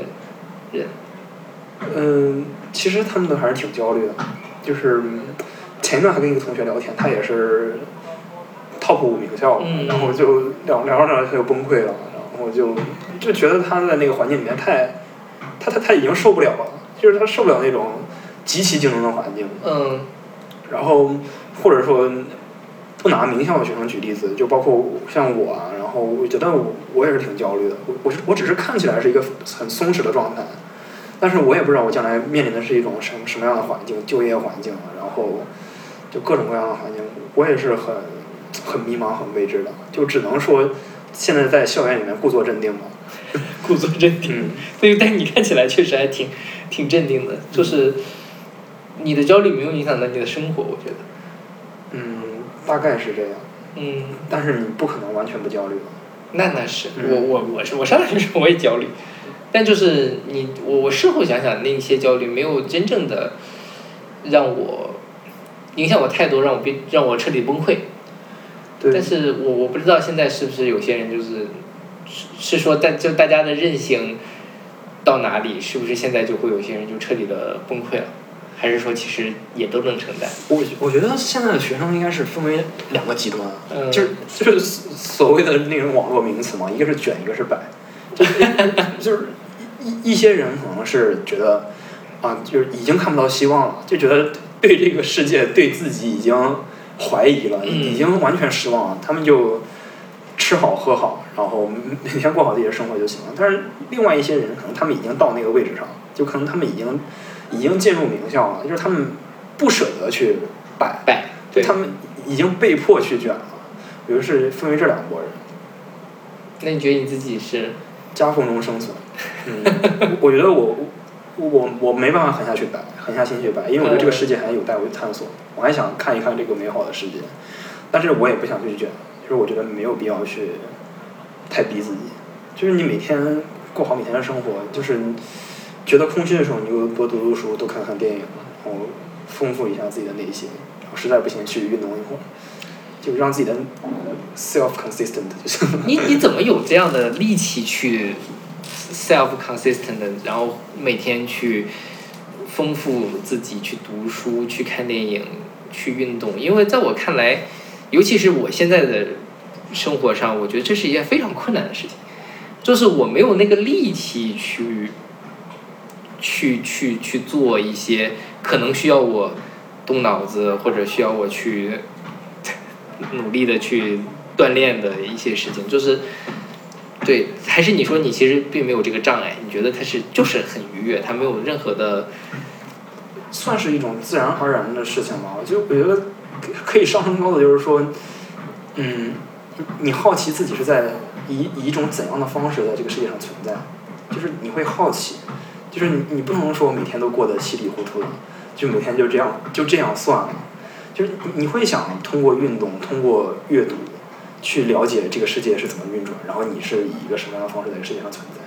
人？嗯，其实他们都还是挺焦虑的。就是前一段还跟一个同学聊天，他也是 top 五名校，嗯然后就聊聊着聊着他就崩溃了，然后就就觉得他在那个环境里面太，他他他已经受不了了，就是他受不了那种极其竞争的环境。嗯然后或者说不拿名校的学生举例子，就包括像我啊，然后我觉得我我也是挺焦虑的，我我是我只是看起来是一个很松弛的状态，但是我也不知道我将来面临的是一种什么什么样的环境，就业环境，然后就各种各样的环境，我也是很很迷茫、很未知的，就只能说现在在校园里面故作镇定吧。*laughs* 故作镇定。嗯，对，但你看起来确实还挺挺镇定的，就是你的焦虑没有影响到你的生活，我觉得。嗯，大概是这样，嗯，但是你不可能完全不焦虑。吧。那那是。嗯。我我我是我上大学时候我也焦虑，但就是你我我事后想想，那些焦虑没有真正的让我影响我太多，让我变让我彻底崩溃。对。但，是我我不知道现在是不是有些人就是是是说大就大家的韧性到哪里，是不是现在就会有些人就彻底的崩溃了，还是说其实也都能承担？我我觉得现在的学生应该是分为两个极端，嗯就是就是所谓的那种网络名词嘛，一个是卷，一个是摆，就是就是一一些人可能是觉得啊，就是已经看不到希望了，就觉得对这个世界、对自己已经怀疑了，嗯已经完全失望了，他们就吃好喝好，然后每天过好自己的生活就行了。但是另外一些人可能他们已经到那个位置上，就可能他们已经已经进入名校了，就是他们不舍得去摆。摆对，他们已经被迫去卷了。比如是分为这两拨人，那你觉得你自己是？夹缝中生存。嗯，我觉得我我我没办法狠下去摆，狠下心去摆，因为我觉得这个世界还有待我探索，我还想看一看这个美好的世界，但是我也不想去卷，就是我觉得没有必要去太逼自己，就是你每天过好每天的生活，就是觉得空虚的时候，你就多读读书，多看看电影，然后丰富一下自己的内心，然后实在不行去运动一会儿。就让自己的 self consistent 就行了。*laughs* 你你怎么有这样的力气去 self consistent，然后每天去丰富自己，去读书，去看电影，去运动？因为在我看来，尤其是我现在的生活上，我觉得这是一件非常困难的事情，就是我没有那个力气去去去去做一些可能需要我动脑子或者需要我去努力的去锻炼的一些事情，就是对，还是你说你其实并没有这个障碍，你觉得它是就是很愉悦，它没有任何的算是一种自然而然的事情吧。我就我觉得可以上升高的，就是说，嗯，你好奇自己是在以以一种怎样的方式在这个世界上存在，就是你会好奇，就是你你不能说每天都过得稀里糊涂的，就每天就这样就这样算了，就是你你会想通过运动，通过阅读，去了解这个世界是怎么运转，然后你是以一个什么样的方式在这个世界上存在。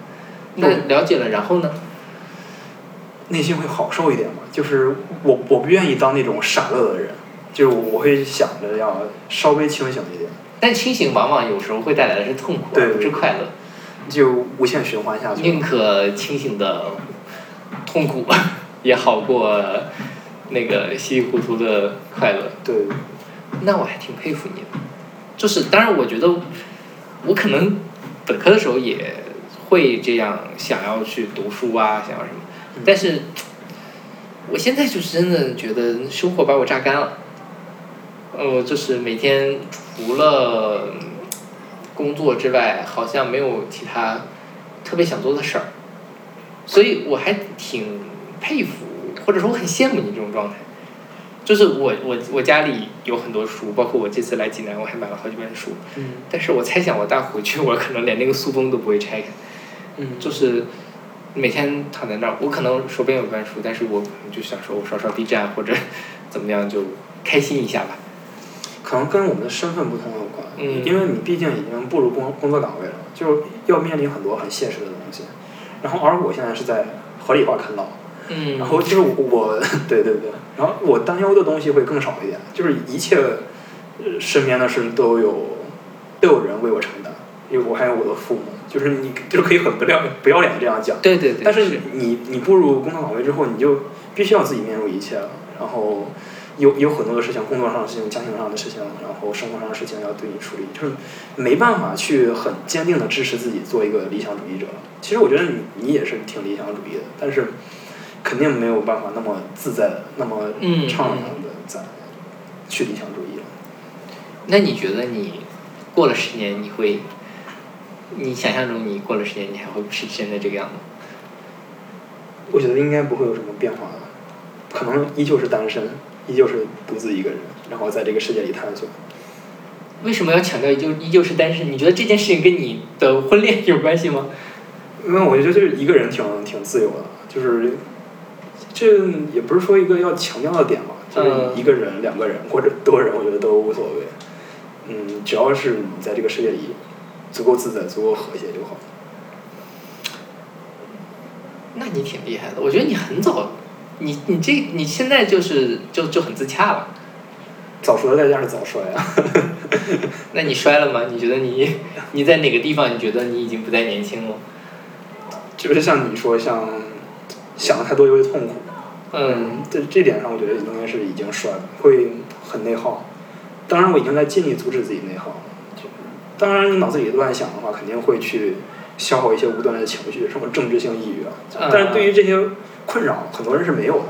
那了解了，然后呢？内心会好受一点嘛？就是我我不愿意当那种傻乐的人，就是我会想着要稍微清醒一点，但清醒往往有时候会带来的是痛苦，对而不是快乐。就无限循环下去。宁可清醒的痛苦 *laughs* 也好过那个稀里糊涂的快乐。对，那我还挺佩服你的，就是当然我觉得我可能本科的时候也会这样想要去读书啊，想要什么，但是我现在就是真的觉得生活把我榨干了，呃，就是每天除了工作之外，好像没有其他特别想做的事儿，所以我还挺佩服，或者说我很羡慕你这种状态。就是我我我家里有很多书，包括我这次来济南，我还买了好几本书。嗯但是我猜想我带回去，我可能连那个塑封都不会拆开。嗯，就是每天躺在那儿，我可能手边有本书，但是我就想说我刷刷 B 站或者 *laughs* 怎么样，就开心一下吧。可能跟我们的身份不同有关，嗯因为你毕竟已经步入工工作岗位了，就要面临很多很现实的。然后，而我现在是在合理化看到，嗯，然后就是我，*laughs* 对对对，然后我担忧的东西会更少一点，就是一切呃身边的事都有都有人为我承担，因为我还有我的父母，就是你就是可以很不要不要脸的这样讲，对对对，但是你你步入工作岗位之后，你就必须要自己面对一切了，然后有有很多的事情，工作上的事情、家庭上的事情，然后生活上的事情要对你处理，就是没办法去很坚定的支持自己做一个理想主义者。其实我觉得你你也是挺理想主义的，但是肯定没有办法那么自在的、那么嗯畅然的在去理想主义了。那你觉得你过了十年，你会，你想象中你过了十年，你还会是现在这个样子吗？我觉得应该不会有什么变化的，可能依旧是单身，依旧是独自一个人，然后在这个世界里探索。为什么要强调依旧依旧是单身？你觉得这件事情跟你的婚恋有关系吗？因为我觉得就是一个人挺挺自由的，就是这也不是说一个要强调的点吧，就是嗯一个人、两个人或者多人，我觉得都无所谓。嗯，只要是你在这个世界里足够自在、足够和谐就好。那你挺厉害的，我觉得你很早，你你这你现在就是就就很自洽了。早熟的代价是早衰啊。*laughs* 那你衰了吗？你觉得你你在哪个地方？你觉得你已经不再年轻了？就是像你说，像想的太多就会痛苦。嗯，这这点上，我觉得应该是已经衰了，会很内耗。当然，我已经在尽力阻止自己内耗了。就是当然，你脑子里乱想的话，肯定会去消耗一些无端的情绪，什么政治性抑郁啊。嗯但是对于这些困扰，很多人是没有的，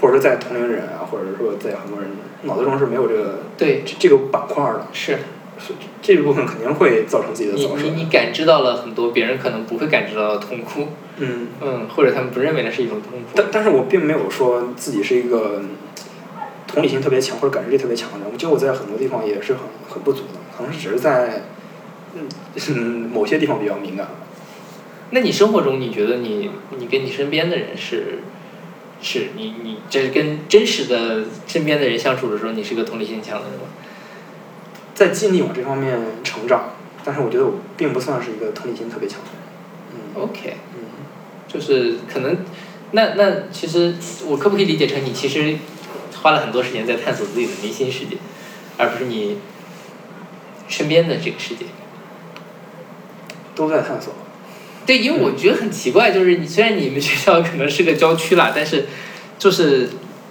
或者说在同龄人啊，或者说在很多人脑子中是没有这个对，这这个板块的。是是这一部分肯定会造成自己的你早衰。你你感知到了很多别人可能不会感知到的痛苦，嗯，嗯，或者他们不认为那是一种痛苦。但但是我并没有说自己是一个同理心特别强或者感知力特别强的人，我觉得我在很多地方也是很很不足的，可能是只是在嗯嗯 *laughs* 某些地方比较敏感。那你生活中，你觉得你你跟你身边的人是，是你你这跟真实的身边的人相处的时候，你是个同理心强的人吗？在尽力往这方面成长，但是我觉得我并不算是一个同理心特别强的人。嗯 OK，嗯，就是可能，那那其实我可不可以理解成你其实花了很多时间在探索自己的内心世界，而不是你身边的这个世界？都在探索。对，因为我觉得很奇怪，就是你虽然你们学校可能是个郊区啦，但是就是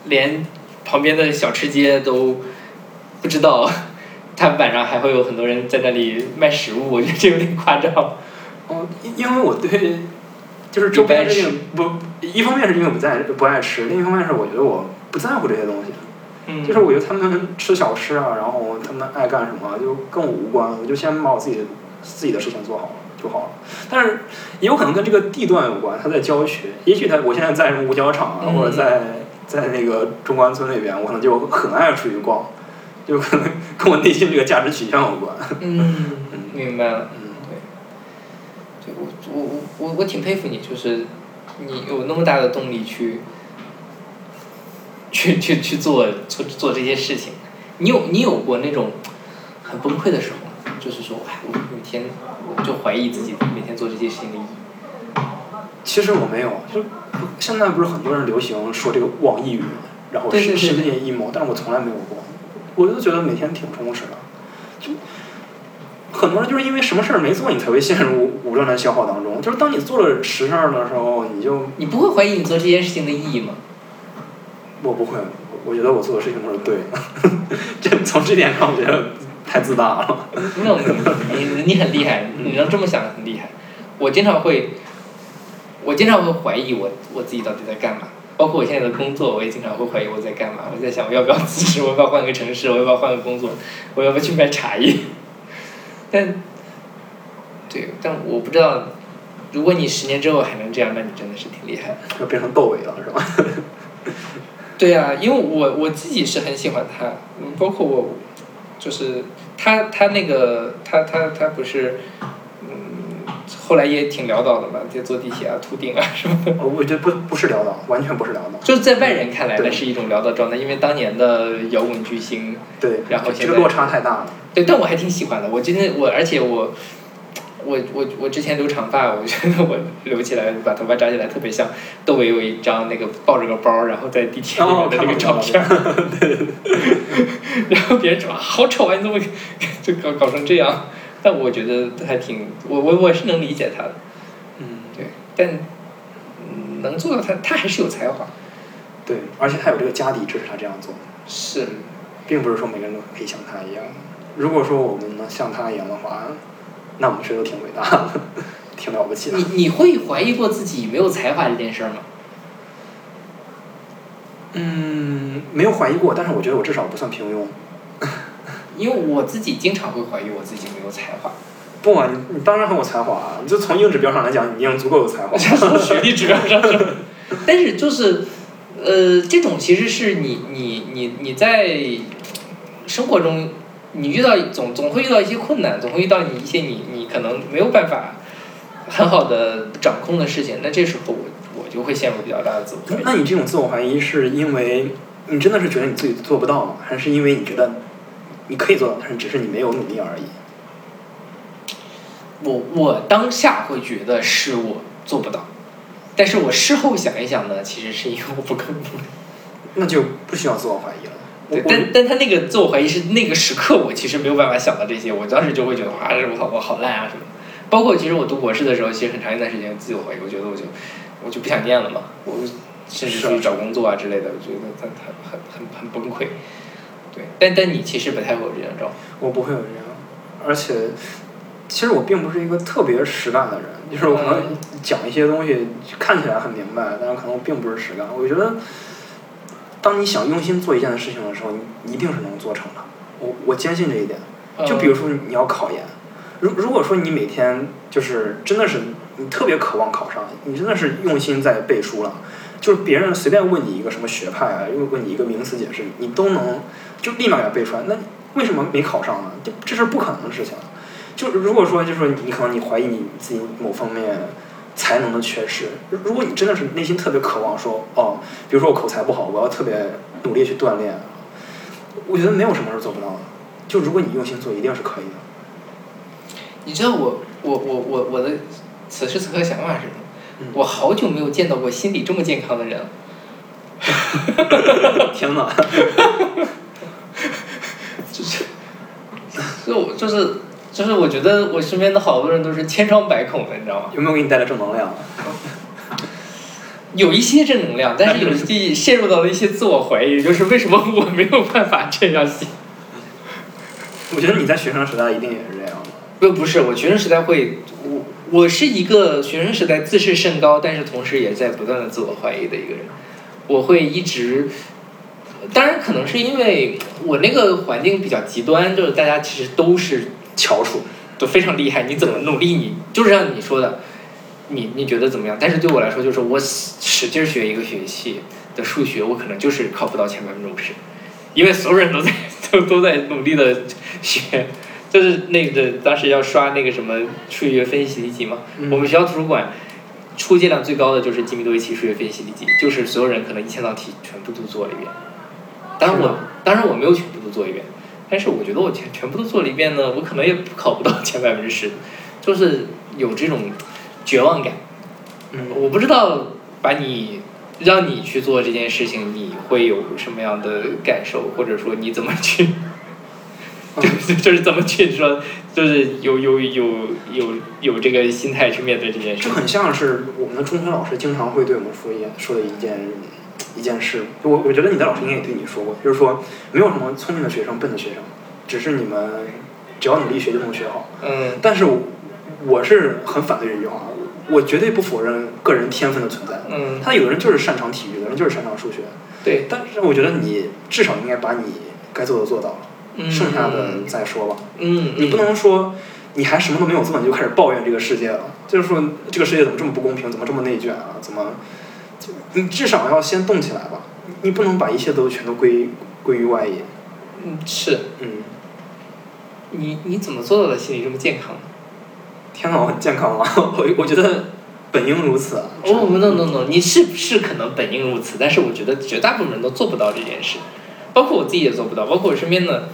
连旁边的小吃街都不知道，他晚上还会有很多人在那里卖食物，我觉得这有点夸张。哦，因因为我对就是周边的事情不，一方面是因为我不在不爱吃，另一方面是我觉得我不在乎这些东西。嗯，就是我觉得他们吃小吃啊，然后他们爱干什么就跟我无关，我就先把我自己的自己的事情做好就好了。但是也有可能跟这个地段有关，他在郊区，也许他我现在在什么五角场啊，嗯或者在在那个中关村那边，我可能就很爱出去逛，就可能跟我内心这个价值取向有关。嗯，明白了。嗯，对我我我我我挺佩服你，就是你有那么大的动力去去去去做做做这些事情。你有你有过那种很崩溃的时候吗？就是说，哎，我每天我就怀疑自己每天做这些事情的意义。其实我没有，就现在不是很多人流行说这个网易云，然后对对对实现 emo，但是我从来没有过，我就觉得每天挺充实的，就很多人就是因为什么事儿没做，你才会陷入无端的消耗当中。就是当你做了实事儿的时候，你就你不会怀疑你做这件事情的意义吗？我不会，我觉得我做的事情都是对的。*laughs* 这从这点上，我觉得太自大了。那我你你你很厉害，你能这么想很厉害。我经常会，我经常会怀疑我我自己到底在干嘛。包括我现在的工作，我也经常会怀疑我在干嘛。我在想，我要不要辞职？我要不要换个城市？我要不要换个工作？我要不要去卖茶叶？*laughs* 但，对，但我不知道，如果你十年之后还能这样，那你真的是挺厉害的。要变成窦唯了，是吧？对啊，因为我我自己是很喜欢他，嗯包括我，就是他他那个他他他不是，嗯，后来也挺潦倒的嘛，就坐地铁啊、秃顶啊什么的。我我觉得不不是潦倒，完全不是潦倒。就是在外人看来，对那是一种潦倒状态，因为当年的摇滚巨星，对，然后现在这个落差太大了。对，但我还挺喜欢的。我今天我，而且我，我我我之前留长发，我觉得我留起来把头发扎起来特别像窦唯有一张那个抱着个包，然后在地铁里面的那个照片。对对对。然后别人说啊好丑啊，你怎么就搞搞成这样？但我觉得还挺，我我我是能理解他的，嗯，对，但嗯能做到他，他还是有才华。对，而且他有这个家底支持他这样做。是，并不是说每个人都可以像他一样。如果说我们能像他一样的话，那我们谁都挺伟大的，*laughs* 挺了不起的你。你会怀疑过自己没有才华这件事儿吗？嗯，没有怀疑过，但是我觉得我至少不算平庸。*laughs* 因为我自己经常会怀疑我自己没有才华。不啊，你你当然很有才华啊！你就从硬指标上来讲，你已经足够有才华。*laughs* 从学历指标上，但是就是，呃，这种其实是你你你你在生活中，你遇到总总会遇到一些困难，总会遇到你一些你你可能没有办法很好的掌控的事情，那这时候我我就会陷入比较大的自我怀疑。那你这种自我怀疑，是因为你真的是觉得你自己做不到吗？还是因为你觉得你可以做到，但是只是你没有努力而已？我我当下会觉得是我做不到，但是我事后想一想呢，其实是因为我不够努力。那就不需要自我怀疑了。我对，但但他那个自我怀疑是那个时刻，我其实没有办法想到这些，我当时就会觉得哇，我好我好烂啊什么的。包括其实我读博士的时候，其实很长一段时间自我怀疑，我觉得我就我就不想念了嘛，我甚至去找工作啊之类的，我觉得很很很很很崩溃。对，但但你其实不太会有这样状况。我不会有这样，而且其实我并不是一个特别实干的人，就是我可能嗯讲一些东西看起来很明白，但是可能我并不是实干。我觉得，当你想用心做一件事情的时候，你一定是能做成的。我我坚信这一点。就比如说你要考研，如如果说你每天就是真的是你特别渴望考上，你真的是用心在背书了，就是别人随便问你一个什么学派啊，又问你一个名词解释，你都能就立马给它背出来。那为什么没考上呢？这这是不可能的事情。就如果说就是说你可能你怀疑你自己某方面才能的缺失，如如果你真的是内心特别渴望说哦，比如说我口才不好，我要特别努力去锻炼，我觉得没有什么是做不到的。就如果你用心做，一定是可以的。你知道我我我我我的此时此刻想法是什么？嗯我好久没有见到过心理这么健康的人了。*laughs* 天哪！*laughs* 就是，*laughs* 就我就是就是我觉得我身边的好多人都是千疮百孔的，你知道吗？有没有给你带来正能量？有一些正能量，但是有些陷入到了一些自我怀疑，就是为什么我没有办法这样写？我觉得你在学生时代一定也是这样的。不不是，我学生时代会，我我是一个学生时代自视甚高，但是同时也在不断的自我怀疑的一个人。我会一直，当然可能是因为我那个环境比较极端，就是大家其实都是翘楚，都非常厉害，你怎么努力你就是像你说的，你你觉得怎么样？但是对我来说，就是我使使劲学一个学期的数学，我可能就是考不到前百分之五十，因为所有人都在都都在努力的学。就是那个当时要刷那个什么数学分析习题集嘛，嗯我们学校图书馆出借量最高的就是吉米多维奇数学分析习题集，就是所有人可能一千道题全部都做了一遍。当然我当然我没有全部都做一遍，但是我觉得我全全部都做了一遍呢，我可能也考不到前百分之十，就是有这种绝望感。嗯，我不知道把你让你去做这件事情，你会有什么样的感受，或者说你怎么去，*laughs* 就就是怎么去说，就是有有有有有这个心态去面对这件事这。很像是我们的中学老师经常会对我们说一说的一件一件事。我我觉得你的老师应该也对你说过，就是说没有什么聪明的学生、笨的学生，只是你们只要努力学就能学好。嗯但是我我是很反对这句话，我绝对不否认个人天分的存在。嗯，他有的人就是擅长体育，有的人就是擅长数学，对，但是我觉得你至少应该把你该做的做到了，嗯剩下的再说吧。嗯，你不能说你还什么都没有做，你就开始抱怨这个世界了，就是说这个世界怎么这么不公平，怎么这么内卷啊？怎么？就你至少要先动起来吧，你不能把一切都全都归归于外因。嗯是嗯，你你怎么做到的心理这么健康？天哪，我很健康吗？*laughs* 我我觉得本应如此啊。哦、no no no，你是是可能本应如此，但是我觉得绝大部分人都做不到这件事，包括我自己也做不到，包括我身边的，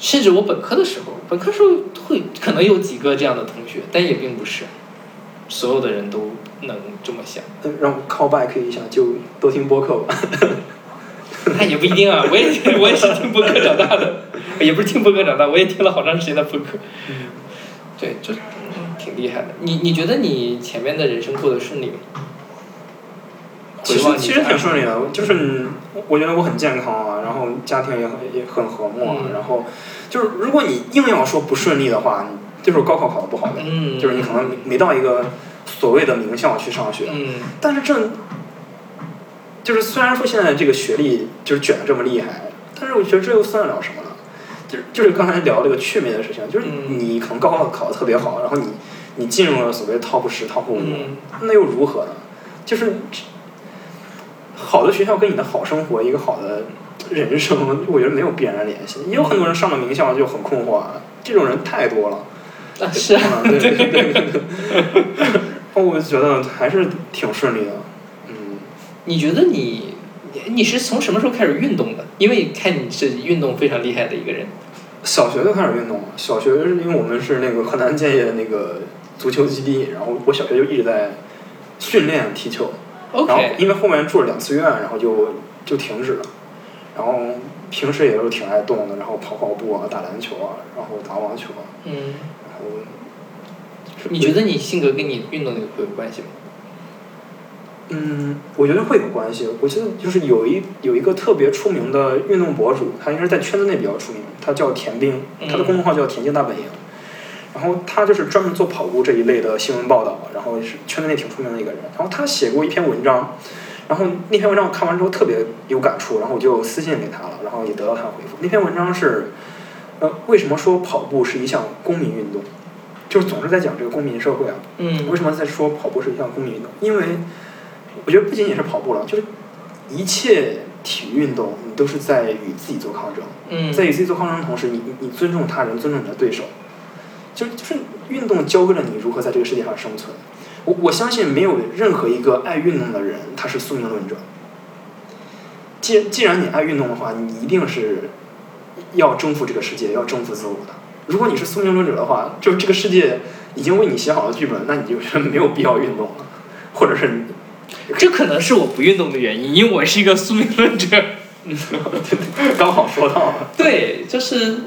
甚至我本科的时候，本科时候会可能有几个这样的同学，但也并不是所有的人都能这么想，呃让我 call back 一下，就多听播客吧。那 *laughs* 也不一定啊，我也 *laughs* 我也是听播客长大的，也不是听播客长大，我也听了好长时间的播客，对，就嗯挺厉害的。你你觉得你前面的人生过得顺利吗？其实其实挺顺利的，就是我觉得我很健康啊，然后家庭也很也很和睦啊，嗯。然后就是如果你硬要说不顺利的话，就是高考考的不好呗，嗯，就是你可能没到一个所谓的名校去上学，嗯但是这就是虽然说现在这个学历就是卷的这么厉害，但是我觉得这又算得了什么呢？就是就是刚才聊这个趣味的事情，就是嗯你可能高考考的特别好，然后你你进入了所谓 top 十、top 五、嗯那又如何呢？就是好的学校跟你的好生活、一个好的人生，我觉得没有必然的联系。也有很多人上了名校就很困惑啊，这种人太多了。啊是啊，啊，对对对对对。哦，*laughs* 我觉得还是挺顺利的。嗯，你觉得你你是从什么时候开始运动的？因为看你是运动非常厉害的一个人。小学就开始运动了。小学是因为我们是那个河南建业的那个足球基地，然后我小学就一直在训练踢球。然后因为后面住了两次院，然后就就停止了。然后平时也是挺爱动的，然后跑跑步啊，打篮球啊，然后打网球啊，嗯。你觉得你性格跟你运动那个会有关系吗？嗯，我觉得会有关系。我记得就是有一有一个特别出名的运动博主，他应该是在圈子内比较出名，他叫田冰，他的公众号叫“田径大本营”。然后他就是专门做跑步这一类的新闻报道，然后是圈子内挺出名的一个人。然后他写过一篇文章，然后那篇文章我看完之后特别有感触，然后我就私信给他了，然后也得到他的回复。那篇文章是，呃，为什么说跑步是一项公民运动？就是总是在讲这个公民社会啊，嗯为什么在说跑步是一项公民运动？因为我觉得不仅仅是跑步了，就是一切体育运动，你都是在与自己做抗争。嗯，在与自己做抗争的同时，你你你尊重他人，尊重你的对手，就就是运动教会了你如何在这个世界上生存。我我相信没有任何一个爱运动的人他是宿命论者。既既然你爱运动的话，你一定是要征服这个世界，要征服自我的。如果你是宿命论者的话，就是这个世界已经为你写好了剧本，那你就是没有必要运动了，或者是你这可能是我不运动的原因，因为我是一个宿命论者。*laughs* 刚好说到了。对，就是，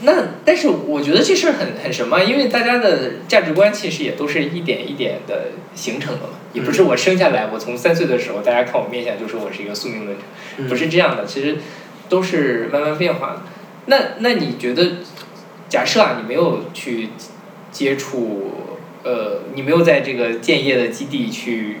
那但是我觉得这事儿很很什么，因为大家的价值观其实也都是一点一点的形成的嘛，也不是我生下来，我从三岁的时候大家看我面相就说我是一个宿命论者，不是这样的，其实都是慢慢变化的。那那你觉得，假设啊，你没有去接触，呃，你没有在这个建业的基地去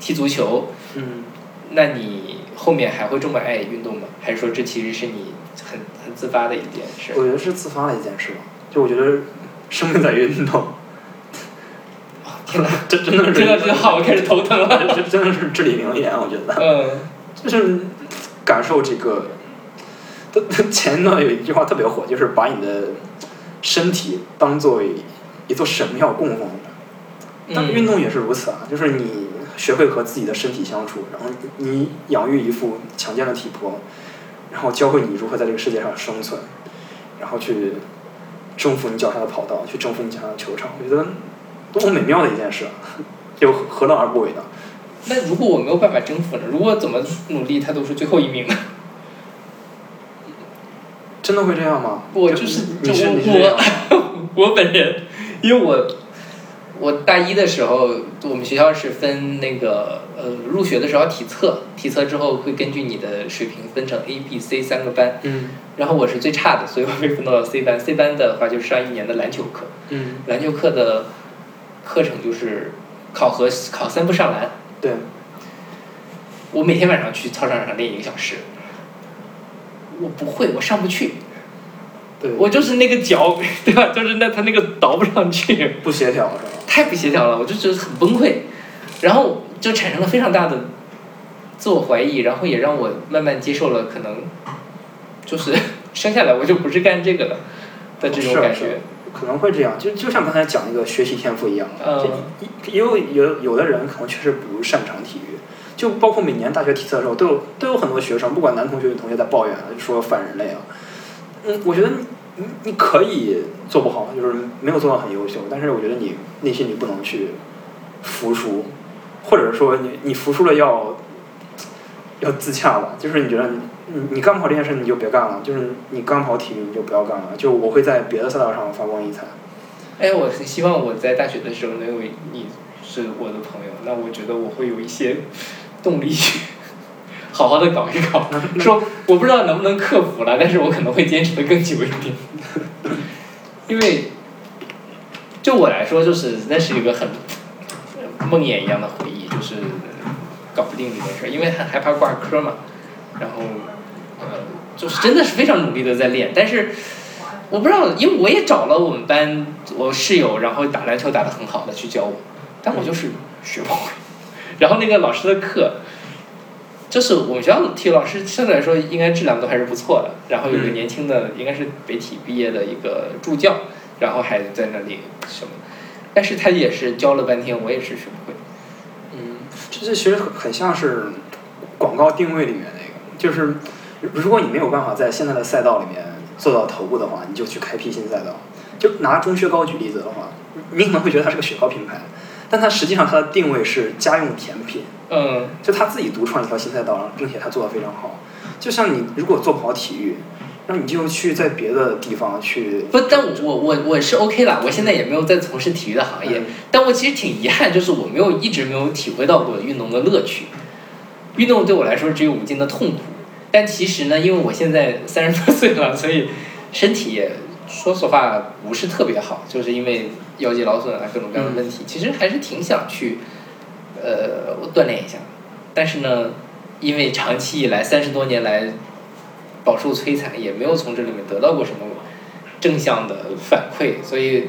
踢足球，嗯，那你后面还会这么爱运动吗？还是说这其实是你很很自发的一件事我？觉得是自发的一件事吧。就我觉得生命在于运动，天哪，*laughs* 这真的是听到这句话我开始头疼了。*laughs* 这真的是至理名言，我觉得。嗯就是感受这个。前一段有一句话特别火，就是把你的身体当做一座神庙供奉着。但运嗯动也是如此啊，就是你学会和自己的身体相处，然后你养育一副强健的体魄，然后教会你如何在这个世界上生存，然后去征服你脚下的跑道，去征服你脚下的球场，我觉得多么美妙的一件事啊！又何乐而不为呢？那如果我没有办法征服呢？如果怎么努力，他都是最后一名呢？真的会这样吗？我就是你是就你是这样？*laughs* 我本人，因为我我大一的时候，我们学校是分那个呃入学的时候要体测，体测之后会根据你的水平分成 A、B、C 三个班，嗯。然后我是最差的，所以我被分到了 C 班。C 班的话就是上一年的篮球课，嗯，篮球课的课程就是考核考三步上篮，对，我每天晚上去操场上练一个小时，我不会，我上不去，对，我就是那个脚，*laughs* 对吧？就是那他那个倒不上去，不协调是吧？太不协调了，我就觉得很崩溃，然后就产生了非常大的自我怀疑，然后也让我慢慢接受了可能就是 *laughs* 生下来我就不是干这个的的这种感觉。可能会这样，就就像刚才讲那个学习天赋一样，嗯就也有有有的人可能确实不擅长体育，就包括每年大学体测的时候，都有都有很多学生，不管男同学女同学在抱怨说反人类啊，嗯，我觉得你你你可以做不好，就是没有做到很优秀，但是我觉得你内心你不能去服输，或者说你你服输了要要自洽吧，就是你觉得你你干不好这件事你就别干了，就是你干不好体育你就不要干了，就我会在别的赛道上发光溢彩。哎，我是希望我在大学的时候能有你是我的朋友，那我觉得我会有一些动力去好好的搞一搞。*laughs* 说我不知道能不能克服了，但是我可能会坚持的更久一点，*laughs* 因为就我来说，就是那是一个很呃梦魇一样的回忆，就是搞不定这件事儿，因为很害怕挂科嘛，然后呃，就是真的是非常努力的在练，但是。我不知道，因为我也找了我们班我室友，然后打篮球打得很好的去教我，但我就是学不会。然后那个老师的课，就是我们学校的体育老师相对来说应该质量都还是不错的。然后有个年轻的，应该是北体毕业的一个助教，然后还在那里什么，但是他也是教了半天，我也是学不会。嗯，这这其实很很像是广告定位里面那个，就是如果你没有办法在现在的赛道里面做到头部的话，你就去开辟新赛道。就拿钟薛高举例子的话，你可能会觉得它是个雪糕品牌，但它实际上它的定位是家用甜品，嗯，就他自己独创一条新赛道，并且他做得非常好。就像你如果做不好体育，那你就去在别的地方去。不，但我我我是 OK 啦，我现在也没有在从事体育的行业，嗯但我其实挺遗憾，就是我没有一直没有体会到过运动的乐趣。运动对我来说只有无尽的痛苦，但其实呢，因为我现在三十多岁了，所以身体也说实话不是特别好，就是因为腰肌劳损啊各种各样的问题，其实还是挺想去呃锻炼一下，但是呢，因为长期以来三十多年来饱受摧残，也没有从这里面得到过什么正向的反馈，所以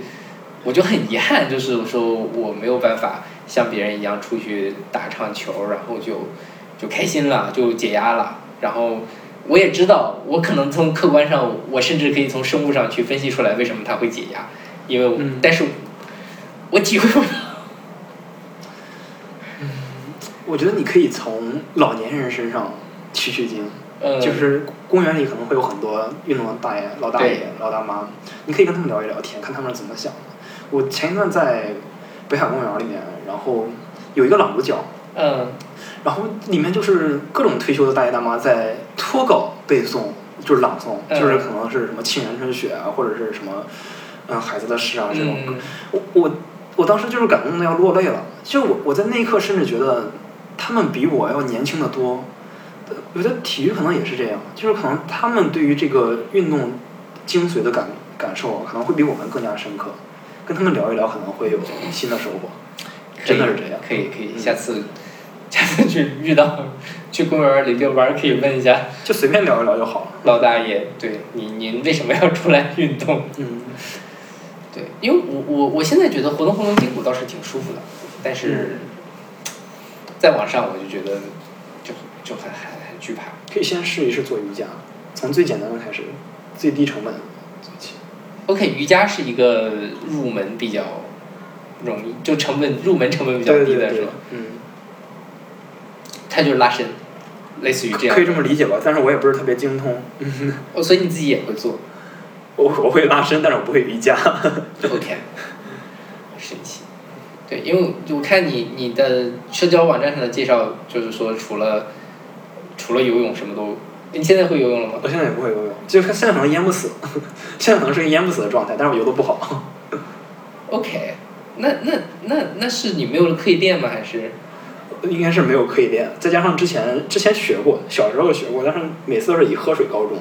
我就很遗憾，就是说我没有办法像别人一样出去打场球，然后就就开心了，就解压了。然后我也知道，我可能从客观上，我甚至可以从生物上去分析出来为什么它会解压，因为我，嗯但是我体会不到。我觉得你可以从老年人身上取取经。嗯，就是公园里可能会有很多运动的大爷、老大爷、老大妈，你可以跟他们聊一聊天，看他们是怎么想的。我前一段在北海公园里面，然后有一个朗读角，嗯然后里面就是各种退休的大爷大妈在脱稿背诵，就是朗诵，嗯就是可能是什么《沁园春雪》啊，或者是什么嗯孩子的事啊这种。嗯我我我当时就是感动的要落泪了，就我我在那一刻甚至觉得他们比我要年轻的多。呃我觉得体育可能也是这样，就是可能他们对于这个运动精髓的感感受可能会比我们更加深刻。跟他们聊一聊，可能会有新的收获。真的是这样可以可以，嗯下次下下次去遇到去公园里遛弯儿，可以问一下就随便聊一聊就好了。老大爷，对你您为什么要出来运动？嗯，对，因为我我我现在觉得活动活动筋骨倒是挺舒服的，但嗯是再往上我就觉得就就很很很惧怕。可以先试一试做瑜伽，从最简单的开始，最低成本做起。OK，瑜伽是一个入门比较容易，就成本入门成本比较低的是吧？，嗯，它就是拉伸，类似于这样可以。这么理解吧，但是我也不是特别精通。嗯，哦，所以你自己也会做我我会拉伸，但是我不会瑜伽。*laughs* OK，神奇。对，因为我看你你的社交网站上的介绍，就是说除了除了游泳什么都，你现在会游泳了吗？我现在也不会游泳，就是现在可能淹不死，现在可能是个淹不死的状态，但是我游的不好。OK，那那那那是你没有刻意练吗？还是应该是没有刻意练，再加上之前之前学过，小时候学过，但是每次都是以喝水告终，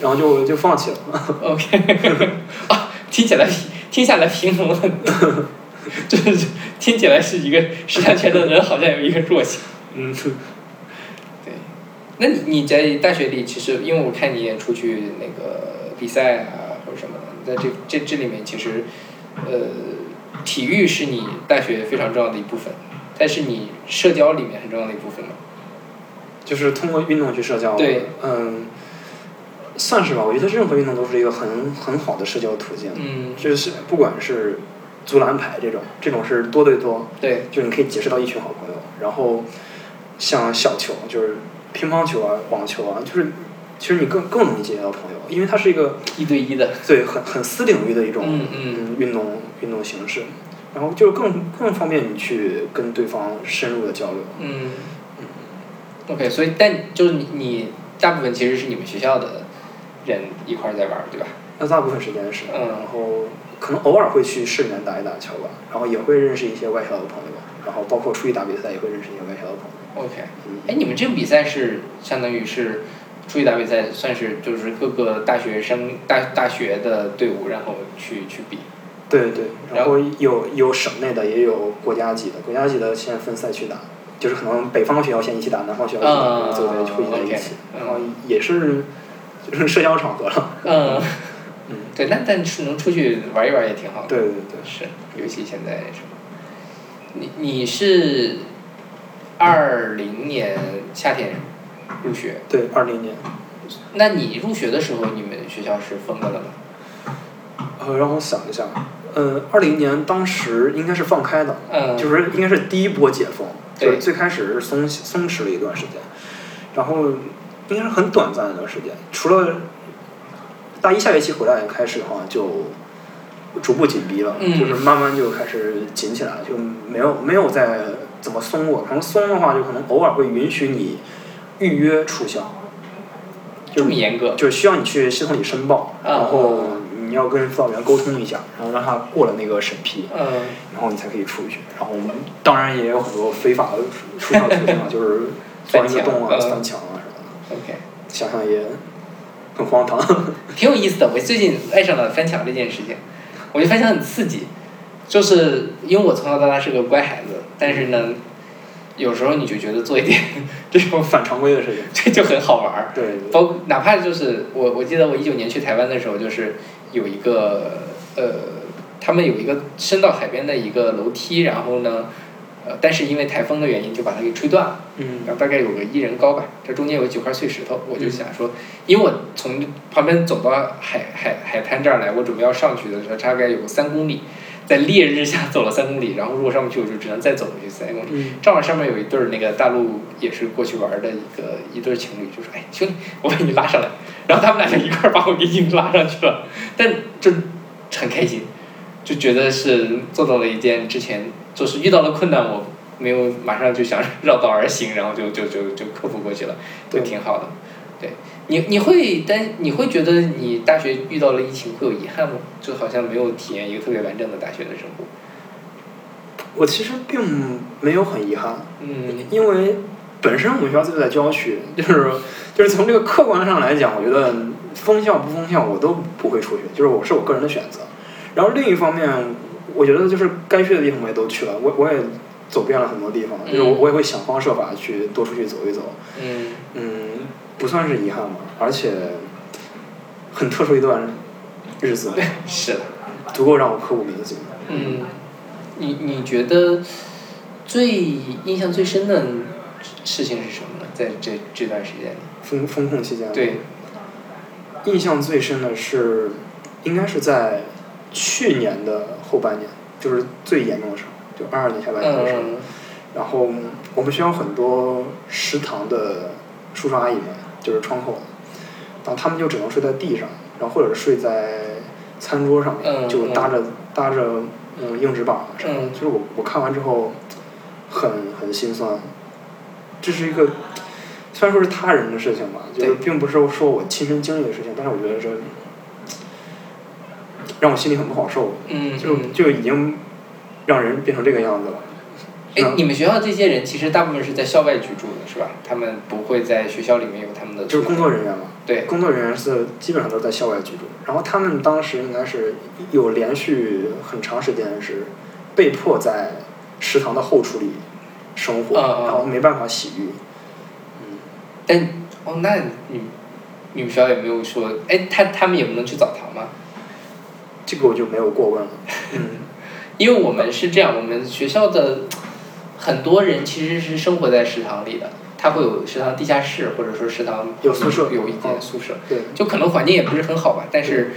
然后就就放弃了。OK？*laughs* 啊，听起来听下来平衡很多，*laughs* 就是听起来是一个十项全能的人，好像有一个弱项。嗯，*laughs* 对，那你你在大学里，其实因为我看你也出去那个比赛啊或者什么的，在这这这里面其实，呃，体育是你大学非常重要的一部分，但是你社交里面很重要的一部分嘛。就是通过运动去社交。对，嗯，算是吧。我觉得任何运动都是一个很很好的社交途径。嗯，就是不管是足篮排这种，这种是多对多，对，就是你可以结识到一群好朋友。然后像小球，就是乒乓球啊、网球啊，就是其实你更更容易结交到朋友，因为它是一个一对一的。对很很私领域的一种嗯嗯运动运动形式，然后就更更方便你去跟对方深入的交流。嗯。OK，所以但就是你你大部分其实是你们学校的人一块儿在玩儿，对吧？那大部分时间是，嗯然后可能偶尔会去市里面打一打球吧，然后也会认识一些外校的朋友，然后包括出去打比赛也会认识一些外校的朋友。OK，嗯哎，你们这个比赛是相当于是出去打比赛，算是就是各个大学生大大学的队伍，然后去去比。对对，然后有有省内的，也有国家级的，国家级的现在分赛区打，就是可能北方学校先一起打，南方学校一起打，嗯然后最后再汇集在一起，嗯然后也是就是社交场合了。嗯，嗯，对，那但是能出去玩一玩也挺好的。对对对，是，尤其现在什么？你你是二零年夏天入学，对，二零年，那你入学的时候，你们学校是封的了吗？呃，让我想一下，呃，二零年当时应该是放开的，嗯，就是应该是第一波解封，对就是最开始是松松弛了一段时间，然后应该是很短暂的一段时间，除了大一下学期回来开始的话，就逐步紧逼了，嗯就是慢慢就开始紧起来了，就没有没有再怎么松过，可能松的话就可能偶尔会允许你预约出校，这么严格？就是需要你去系统里申报，啊然后你要跟辅导员沟通一下，然后让他过了那个审批。嗯，然后你才可以出去。然后我们当然也有很多非法的出校途径啊，*laughs* 就是钻一个洞啊、翻墙啊 OK，想想也很荒唐。*laughs* 挺有意思的。我最近爱上了翻墙这件事情，我觉得翻墙很刺激，就是因为我从小到大是个乖孩子，但是呢，有时候你就觉得做一点 *laughs* 这种反常规的事情。这就很好玩儿。对对包括哪怕就是我我记得我一九年去台湾的时候，就是有一个呃，他们有一个伸到海边的一个楼梯，然后呢，呃，但是因为台风的原因就把它给吹断了，嗯然后大概有个一人高吧，这中间有几块碎石头，我就想说，因为我从旁边走到海海海滩这儿来，我准备要上去的时候，大概有个三公里，在烈日下走了三公里，然后如果上不去，我就只能再走回去三公里。嗯正好上面有一对儿那个大陆也是过去玩儿的一个一对儿情侣，就说：“哎，兄弟，我把你拉上来。”然后他们俩就一块儿把我给硬拉上去了，但就很开心，就觉得是做到了一件之前就是遇到了困难，我没有马上就想 *laughs* 绕道而行，然后就就就就克服过去了，就挺好的。对你，你会担你会觉得你大学遇到了疫情会有遗憾吗？就好像没有体验一个特别完整的大学的生活。我其实并没有很遗憾，嗯因为本身我们学校就在郊区，*laughs* 就是就是从这个客观上来讲，我觉得封校不封校我都不会出去，就是我是我个人的选择。然后另一方面，我觉得就是该去的地方我也都去了，我我也走遍了很多地方，就是我我也会想方设法去多出去走一走。嗯嗯，不算是遗憾吧，而且很特殊一段日子，*laughs* 是的。足够让我刻骨铭心。嗯，你你觉得最印象最深的事情是什么呢？在这这段时间里？风风控期间。对。印象最深的是，应该是在去年的后半年，就是最严重的时候，就二二年下半年的时候。嗯。然后我们学校很多食堂的叔叔阿姨们，就是窗口，然后他们就只能睡在地上，然后或者是睡在餐桌上面，就搭着搭着嗯硬纸板什么。就是我我看完之后，很很心酸。这是一个虽然说是他人的事情吧，就是并不是说我亲身经历的事情，但是我觉得这让我心里很不好受。嗯。就就已经让人变成这个样子了。哎，你们学校这些人其实大部分是在校外居住的，是吧？他们不会在学校里面有他们的。就是工作人员嘛。对。工作人员是基本上都在校外居住，然后他们当时应该是有连续很长时间是被迫在食堂的后厨里生活，然后没办法洗浴。嗯。但哦，那你你们学校有没有说，哎，他他们也不能去澡堂吗？这个我就没有过问了。嗯。因为我们是这样，我们学校的。很多人其实是生活在食堂里的，他会有食堂地下室，或者说食堂有宿舍，有一间宿舍，对，就可能环境也不是很好吧，但是，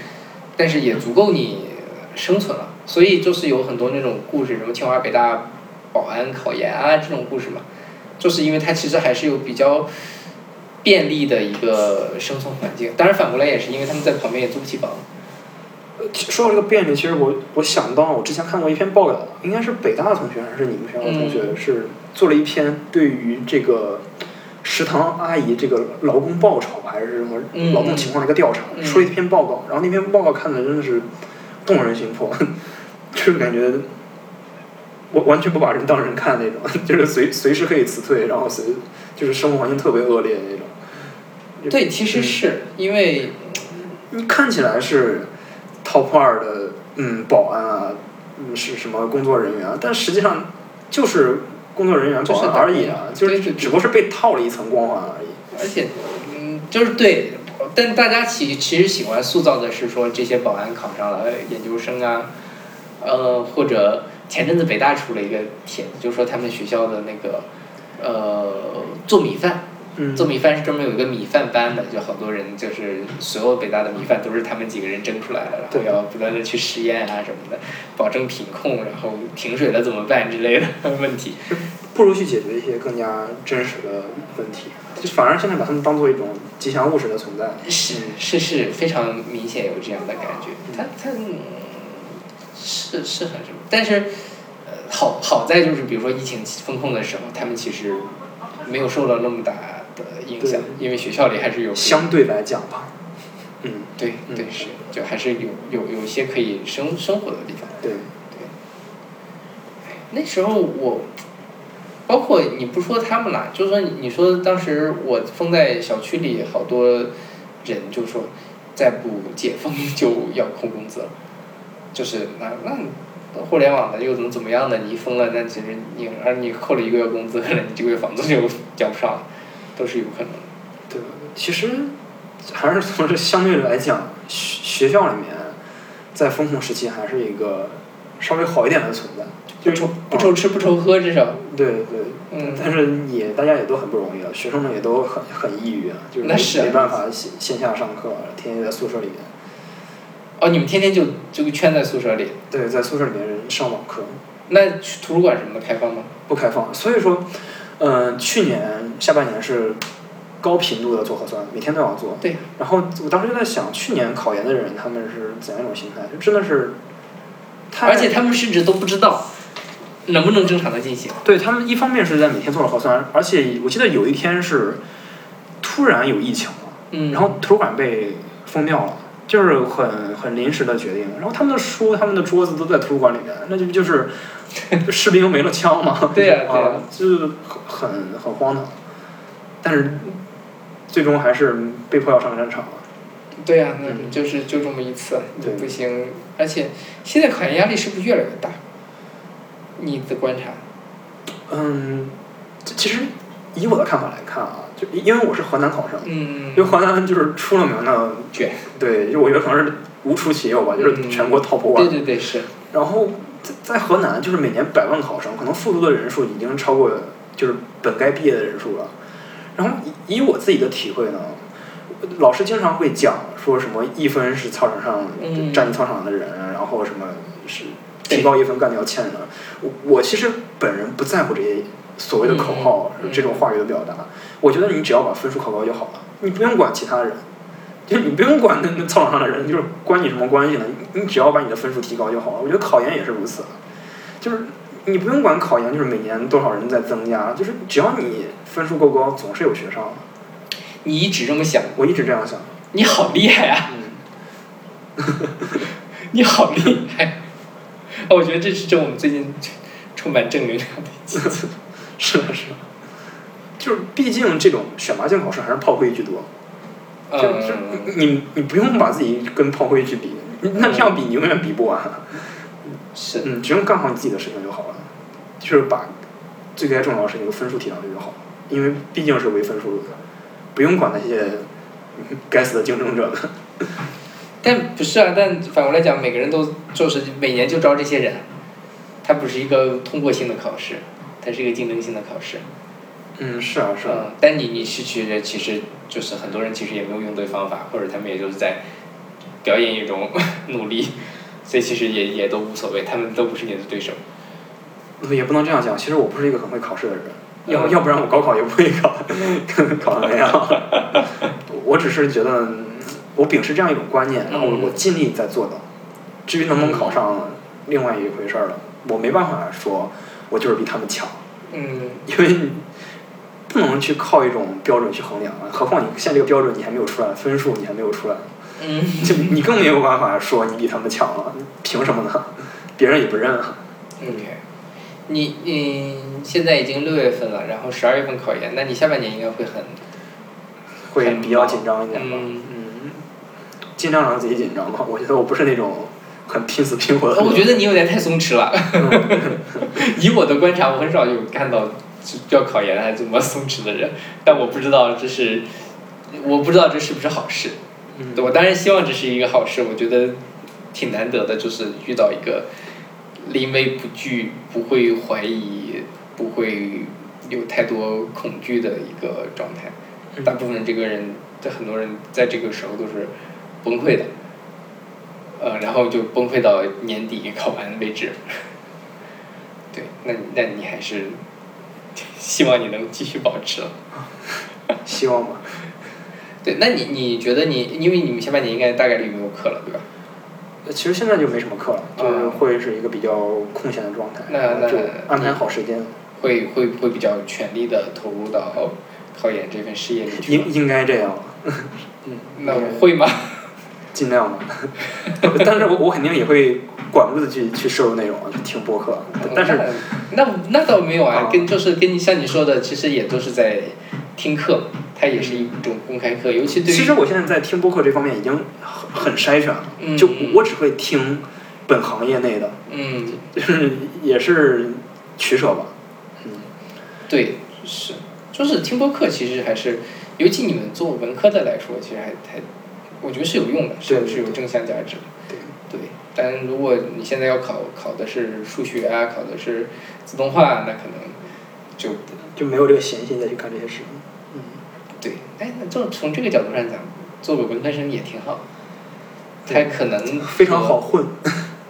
但是也足够你生存了。所以就是有很多那种故事，什么清华北大保安考研啊这种故事嘛，就是因为它其实还是有比较便利的一个生存环境。当然反过来也是因为他们在旁边也租不起房。说到这个便利，其实我我想到我之前看过一篇报道，应该是北大的同学还是你们学校的同学，是做了一篇对于这个食堂阿姨这个劳工报酬还是什么劳动情况的一个调查，出了一篇报告。然后那篇报告看的真的是动人心魄，*laughs* 就是感觉我完全不把人当人看那种，*laughs* 就是随随时可以辞退，然后随就是生活环境特别恶劣那种。对，其实是因为你看起来是。Top 二的嗯保安啊，嗯是什么工作人员啊？但实际上就是工作人员保安而已啊，就是只不过是被套了一层光环而已。而且嗯，就是对，但大家其其实喜欢塑造的是说这些保安考上了研究生啊，呃或者前阵子北大出了一个帖子，就说他们学校的那个呃做米饭。做米饭是专门有一个米饭班的，就好多人就是所有北大的米饭都是他们几个人蒸出来的，然后要不断的去实验啊什么的，保证品控，然后停水了怎么办之类的 *laughs* 问题。不如去解决一些更加真实的问题，就反而现在把他们当做一种吉祥物似的存在。是是是，非常明显有这样的感觉。他他是是很什么，但是好好在就是比如说疫情风控的时候，他们其实没有受到那么大。的影响，因为学校里还是有相对来讲吧，嗯，对对是，就还是有有有一些可以生生活的地方。对。对。那时候我，包括你不说他们啦，就说你说当时我封在小区里，好多人就说再不解封就要扣工资了，就是那那互联网的又怎么怎么样的，你一封了，那其实你而你扣了一个月工资，*laughs* 你这个月房租就交不上。都是有可能。对，其实还是从这相对来讲，学学校里面在风控时期还是一个稍微好一点的存在，就愁不愁吃不愁喝至少。对对。嗯。但是也大家也都很不容易啊，学生们也都很很抑郁啊，就是没办法线线下上课，天天在宿舍里面。哦，你们天天就就圈在宿舍里？对，在宿舍里面上网课。那图书馆什么的开放吗？不开放，所以说。嗯，去年下半年是高频度的做核酸，每天都要做。对。然后我当时就在想，去年考研的人他们是怎样一种心态？就真的是，而且他们甚至都不知道能不能正常的进行。对他们，一方面是在每天做了核酸，而且我记得有一天是突然有疫情了，嗯，然后图书馆被封掉了，就是很很临时的决定。然后他们的书、他们的桌子都在图书馆里面，那就就是。士兵没了枪嘛？*laughs* 对呀，对呀，就是很很荒唐，但是最终还是被迫要上战场了。对呀，那就是就这么一次，不行。而且现在考研压力是不是越来越大？你的观察？嗯，这其实以我的看法来看啊，就因为我是河南考生，嗯因为河南就是出了名的卷，对，就我觉得可能是无出其右吧，就是全国 top 对 one。对对是，然后在在河南，就是每年百万考生，可能复读的人数已经超过就是本该毕业的人数了。然后以以我自己的体会呢，老师经常会讲说什么一分是操场上嗯占你操场的人，然后什么是提高一分干掉千人。我我其实本人不在乎这些所谓的口号、这种话语的表达，我觉得你只要把分数考高就好了，你不用管其他人。就是你不用管那那操场上的人，就是关你什么关系呢？你你只要把你的分数提高就好了。我觉得考研也是如此，就是你不用管考研，就是每年多少人在增加，就是只要你分数够高，总是有学上的。你一直这么想，我一直这样想。你好厉害啊！嗯，你好厉害！哦，我觉得这是这我们最近充满正能量的一期。*laughs* 是的，是的。就是毕竟这种选拔性考试还是炮灰居多，就就嗯，你你不用把自己跟炮灰去比，那这样比你永远比不完。是，嗯，只用干好你自己的事情就好了，就是把最该重要的事情的分数提上去就好了，因为毕竟是唯分数论，不用管那些嗯该死的竞争者们。*laughs* 但不是啊，但反过来讲，每个人都就是每年就招这些人，它不是一个通过性的考试，它是一个竞争性的考试。嗯，是啊，是啊。嗯，但你你是其实其实就是很多人其实也没有用对方法，或者他们也就是在表演一种 *laughs* 努力，所以其实也也都无所谓，他们都不是你的对手。也不能这样讲，其实我不是一个很会考试的人，要嗯要不然我高考也不会考考的那样。我只是觉得，嗯我秉持这样一种观念，然后嗯我尽力在做到。至于能不能考上，另外一回事儿了。我没办法说，我就是比他们强，嗯因为不能去靠一种标准去衡量啊。何况你现在这个标准你还没有出来，分数你还没有出来，嗯，就你更没有办法说你比他们强了，凭什么呢？别人也不认啊。OK，你你现在已经六月份了，然后十二月份考研，那你下半年应该会很会比较紧张一点吧。嗯嗯，尽量让自己紧张吧。我觉得我不是那种很拼死拼活的。我觉得你有点太松弛了。*laughs* 以我的观察，我很少有看到就要考研还这么松弛的人，但我不知道这是，我不知道这是不是好事。嗯我当然希望这是一个好事，我觉得挺难得的，就是遇到一个临危不惧、不会怀疑、不会有太多恐惧的一个状态。大部分这个人，这很多人在这个时候都是崩溃的，呃，然后就崩溃到年底考完为止。*laughs* 对，那那你还是 *laughs* 希望你能继续保持了。*laughs* 希望吧。对，那你你觉得你，因为你们下半年应该大概率没有课了，对吧？呃其实现在就没什么课了，就是啊会是一个比较空闲的状态，那那就安排好时间。会会会比较全力的投入到考研这份事业里去应？应该这样，*laughs* 嗯，那我会吗？*laughs* 尽量吧。*laughs* 但是我我肯定也会管不住的去去摄入内容听播客。但是那那那倒没有啊啊，跟就是跟你像你说的，其实也都是在听课，它也是一种公开课，尤其对于其实我现在在听播客这方面已经很很筛选了，嗯就我只会听本行业内的，嗯，*laughs* 就是也是取舍吧。嗯，对，是，就是听播客其实还是，尤其你们做文科的来说，其实还还，我觉得是有用的，是有是有正向价值的。对。对，但如果你现在要考考的是数学啊，考的是自动化，那可能就就没有这个闲心再去看这些事情。嗯，对，哎，那就从这个角度上讲，做个文科生也挺好。他可能非常好，混。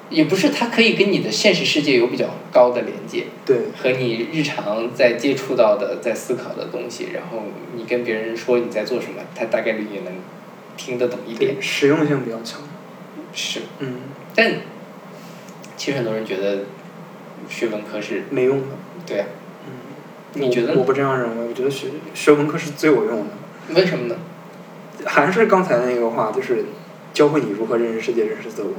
也不是，他可以跟你的现实世界有比较高的连接，对，和你日常在接触到的、在思考的东西，然后你跟别人说你在做什么，他大概率也能听得懂一点。实用性比较强。是，嗯，但其实很多人觉得学文科是没用的。对啊，嗯，你觉得我我不这样认为，我觉得学学文科是最有用的。为什么呢？还是刚才那个话，就是教会你如何认识世界、认识自我。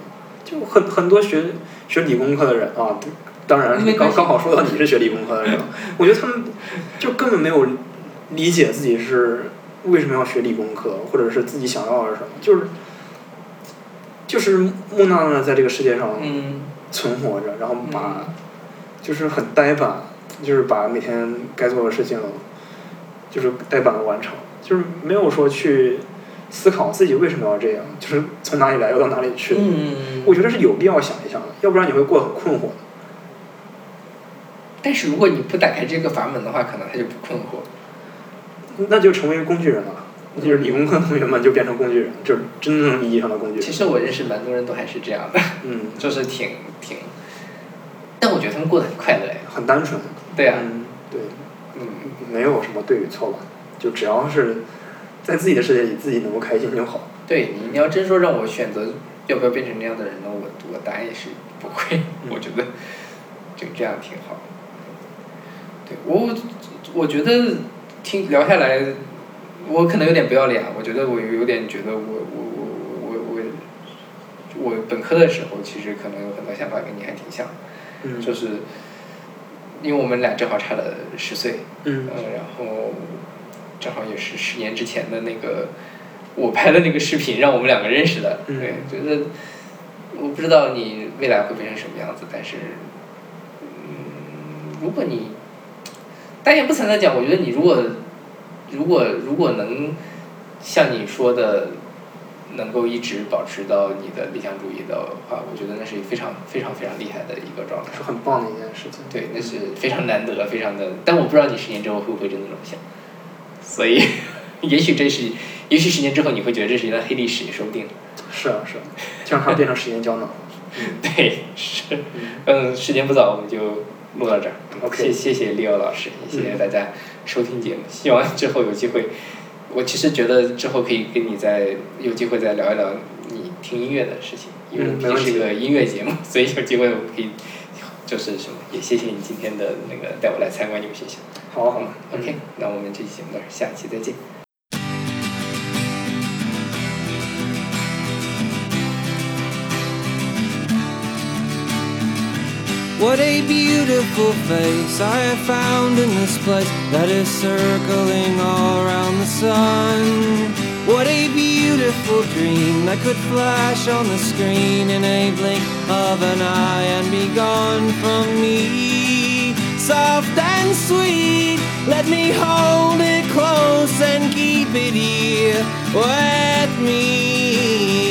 就很很多学学理工科的人啊，当然刚刚好说到你是学理工科的人，*laughs* 我觉得他们就根本没有理解自己是为什么要学理工科，或者是自己想要的是什么，就是就是木讷讷在这个世界上嗯存活着，然后把、嗯就是很呆板，就是把每天该做的事情，就是呆板的完成，就是没有说去思考自己为什么要这样，就是从哪里来要到哪里去。嗯，我觉得是有必要想一想的，要不然你会过得很困惑的。但是如果你不打开这个阀门的话，可能他就不困惑。那就成为工具人了，就是理工科同学们就变成工具人，就是真正意义上的工具人。其实我认识蛮多人都还是这样的，嗯，*laughs* 就是挺挺，但我觉得他们过得很快乐呀。很单纯。对啊，嗯，对，嗯，没有什么对与错吧，就只要是在自己的世界里自己能够开心就好。对你，你要真说让我选择要不要变成那样的人呢，我我答案也是不会，*laughs* 我觉得就这样挺好。对我，我觉得听聊下来，我可能有点不要脸，我觉得我有点觉得我我我我我我本科的时候其实可能有很多想法跟你还挺像，嗯，就是因为我们俩正好差了十岁，嗯呃，然后正好也是十年之前的那个我拍的那个视频，让我们两个认识的。嗯对，觉得我不知道你未来会变成什么样子，但是，嗯，如果你，但也不存在讲，我觉得你如果如果如果能像你说的。能够一直保持到你的理想主义的话，我觉得那是非常非常非常厉害的一个状态。是很棒的一件事情。对，那是非常难得，非常的，但我不知道你十年之后会不会真的这么想，所以，*laughs* 也许这是，也许十年之后你会觉得这是一段黑历史也说不定。是啊是啊，就让它变成时间胶囊。*laughs* 对，是，嗯，时间不早，我们就录到这儿。OK 谢谢谢 Leo 老师，也谢谢大家收听节目，希望之后有机会。我其实觉得之后可以跟你再有机会再聊一聊你听音乐的事情，因为嗯没问题毕竟是个音乐节目，*laughs* 所以有机会我们可以就是什么，也谢谢你今天的那个带我来参观你们学校。好啊好，OK，那我们这期节目到这儿，下期再见。What a beautiful face I have found in this place that is circling all around the sun. What a beautiful dream that could flash on the screen in a blink of an eye and be gone from me. Soft and sweet, let me hold it close and keep it here with me.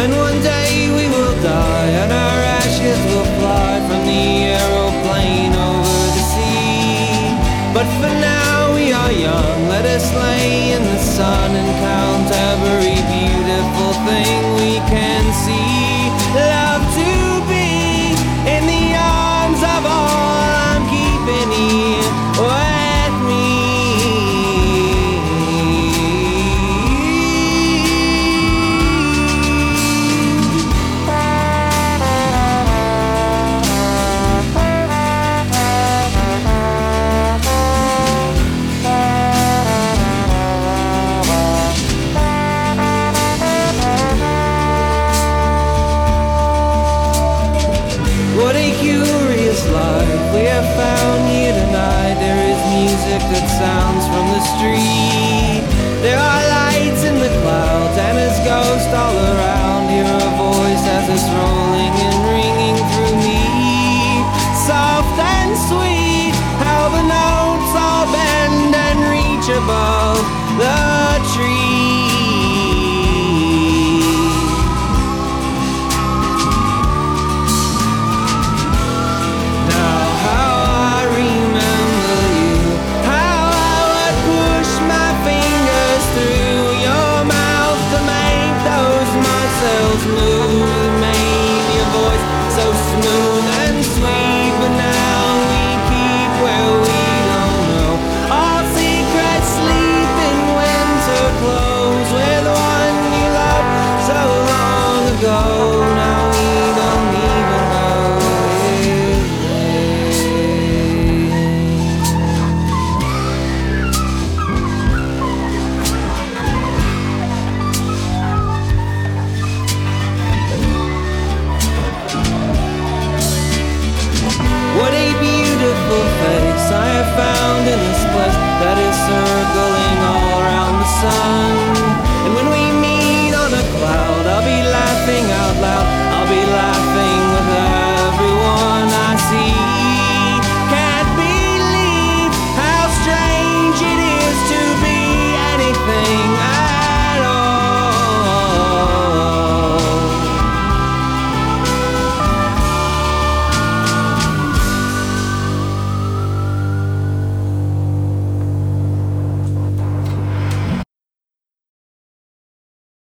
And one day we will die, and our ashes will fly from the aeroplane over the sea. But for now we are young, let us lay in the sun and count every beautiful thing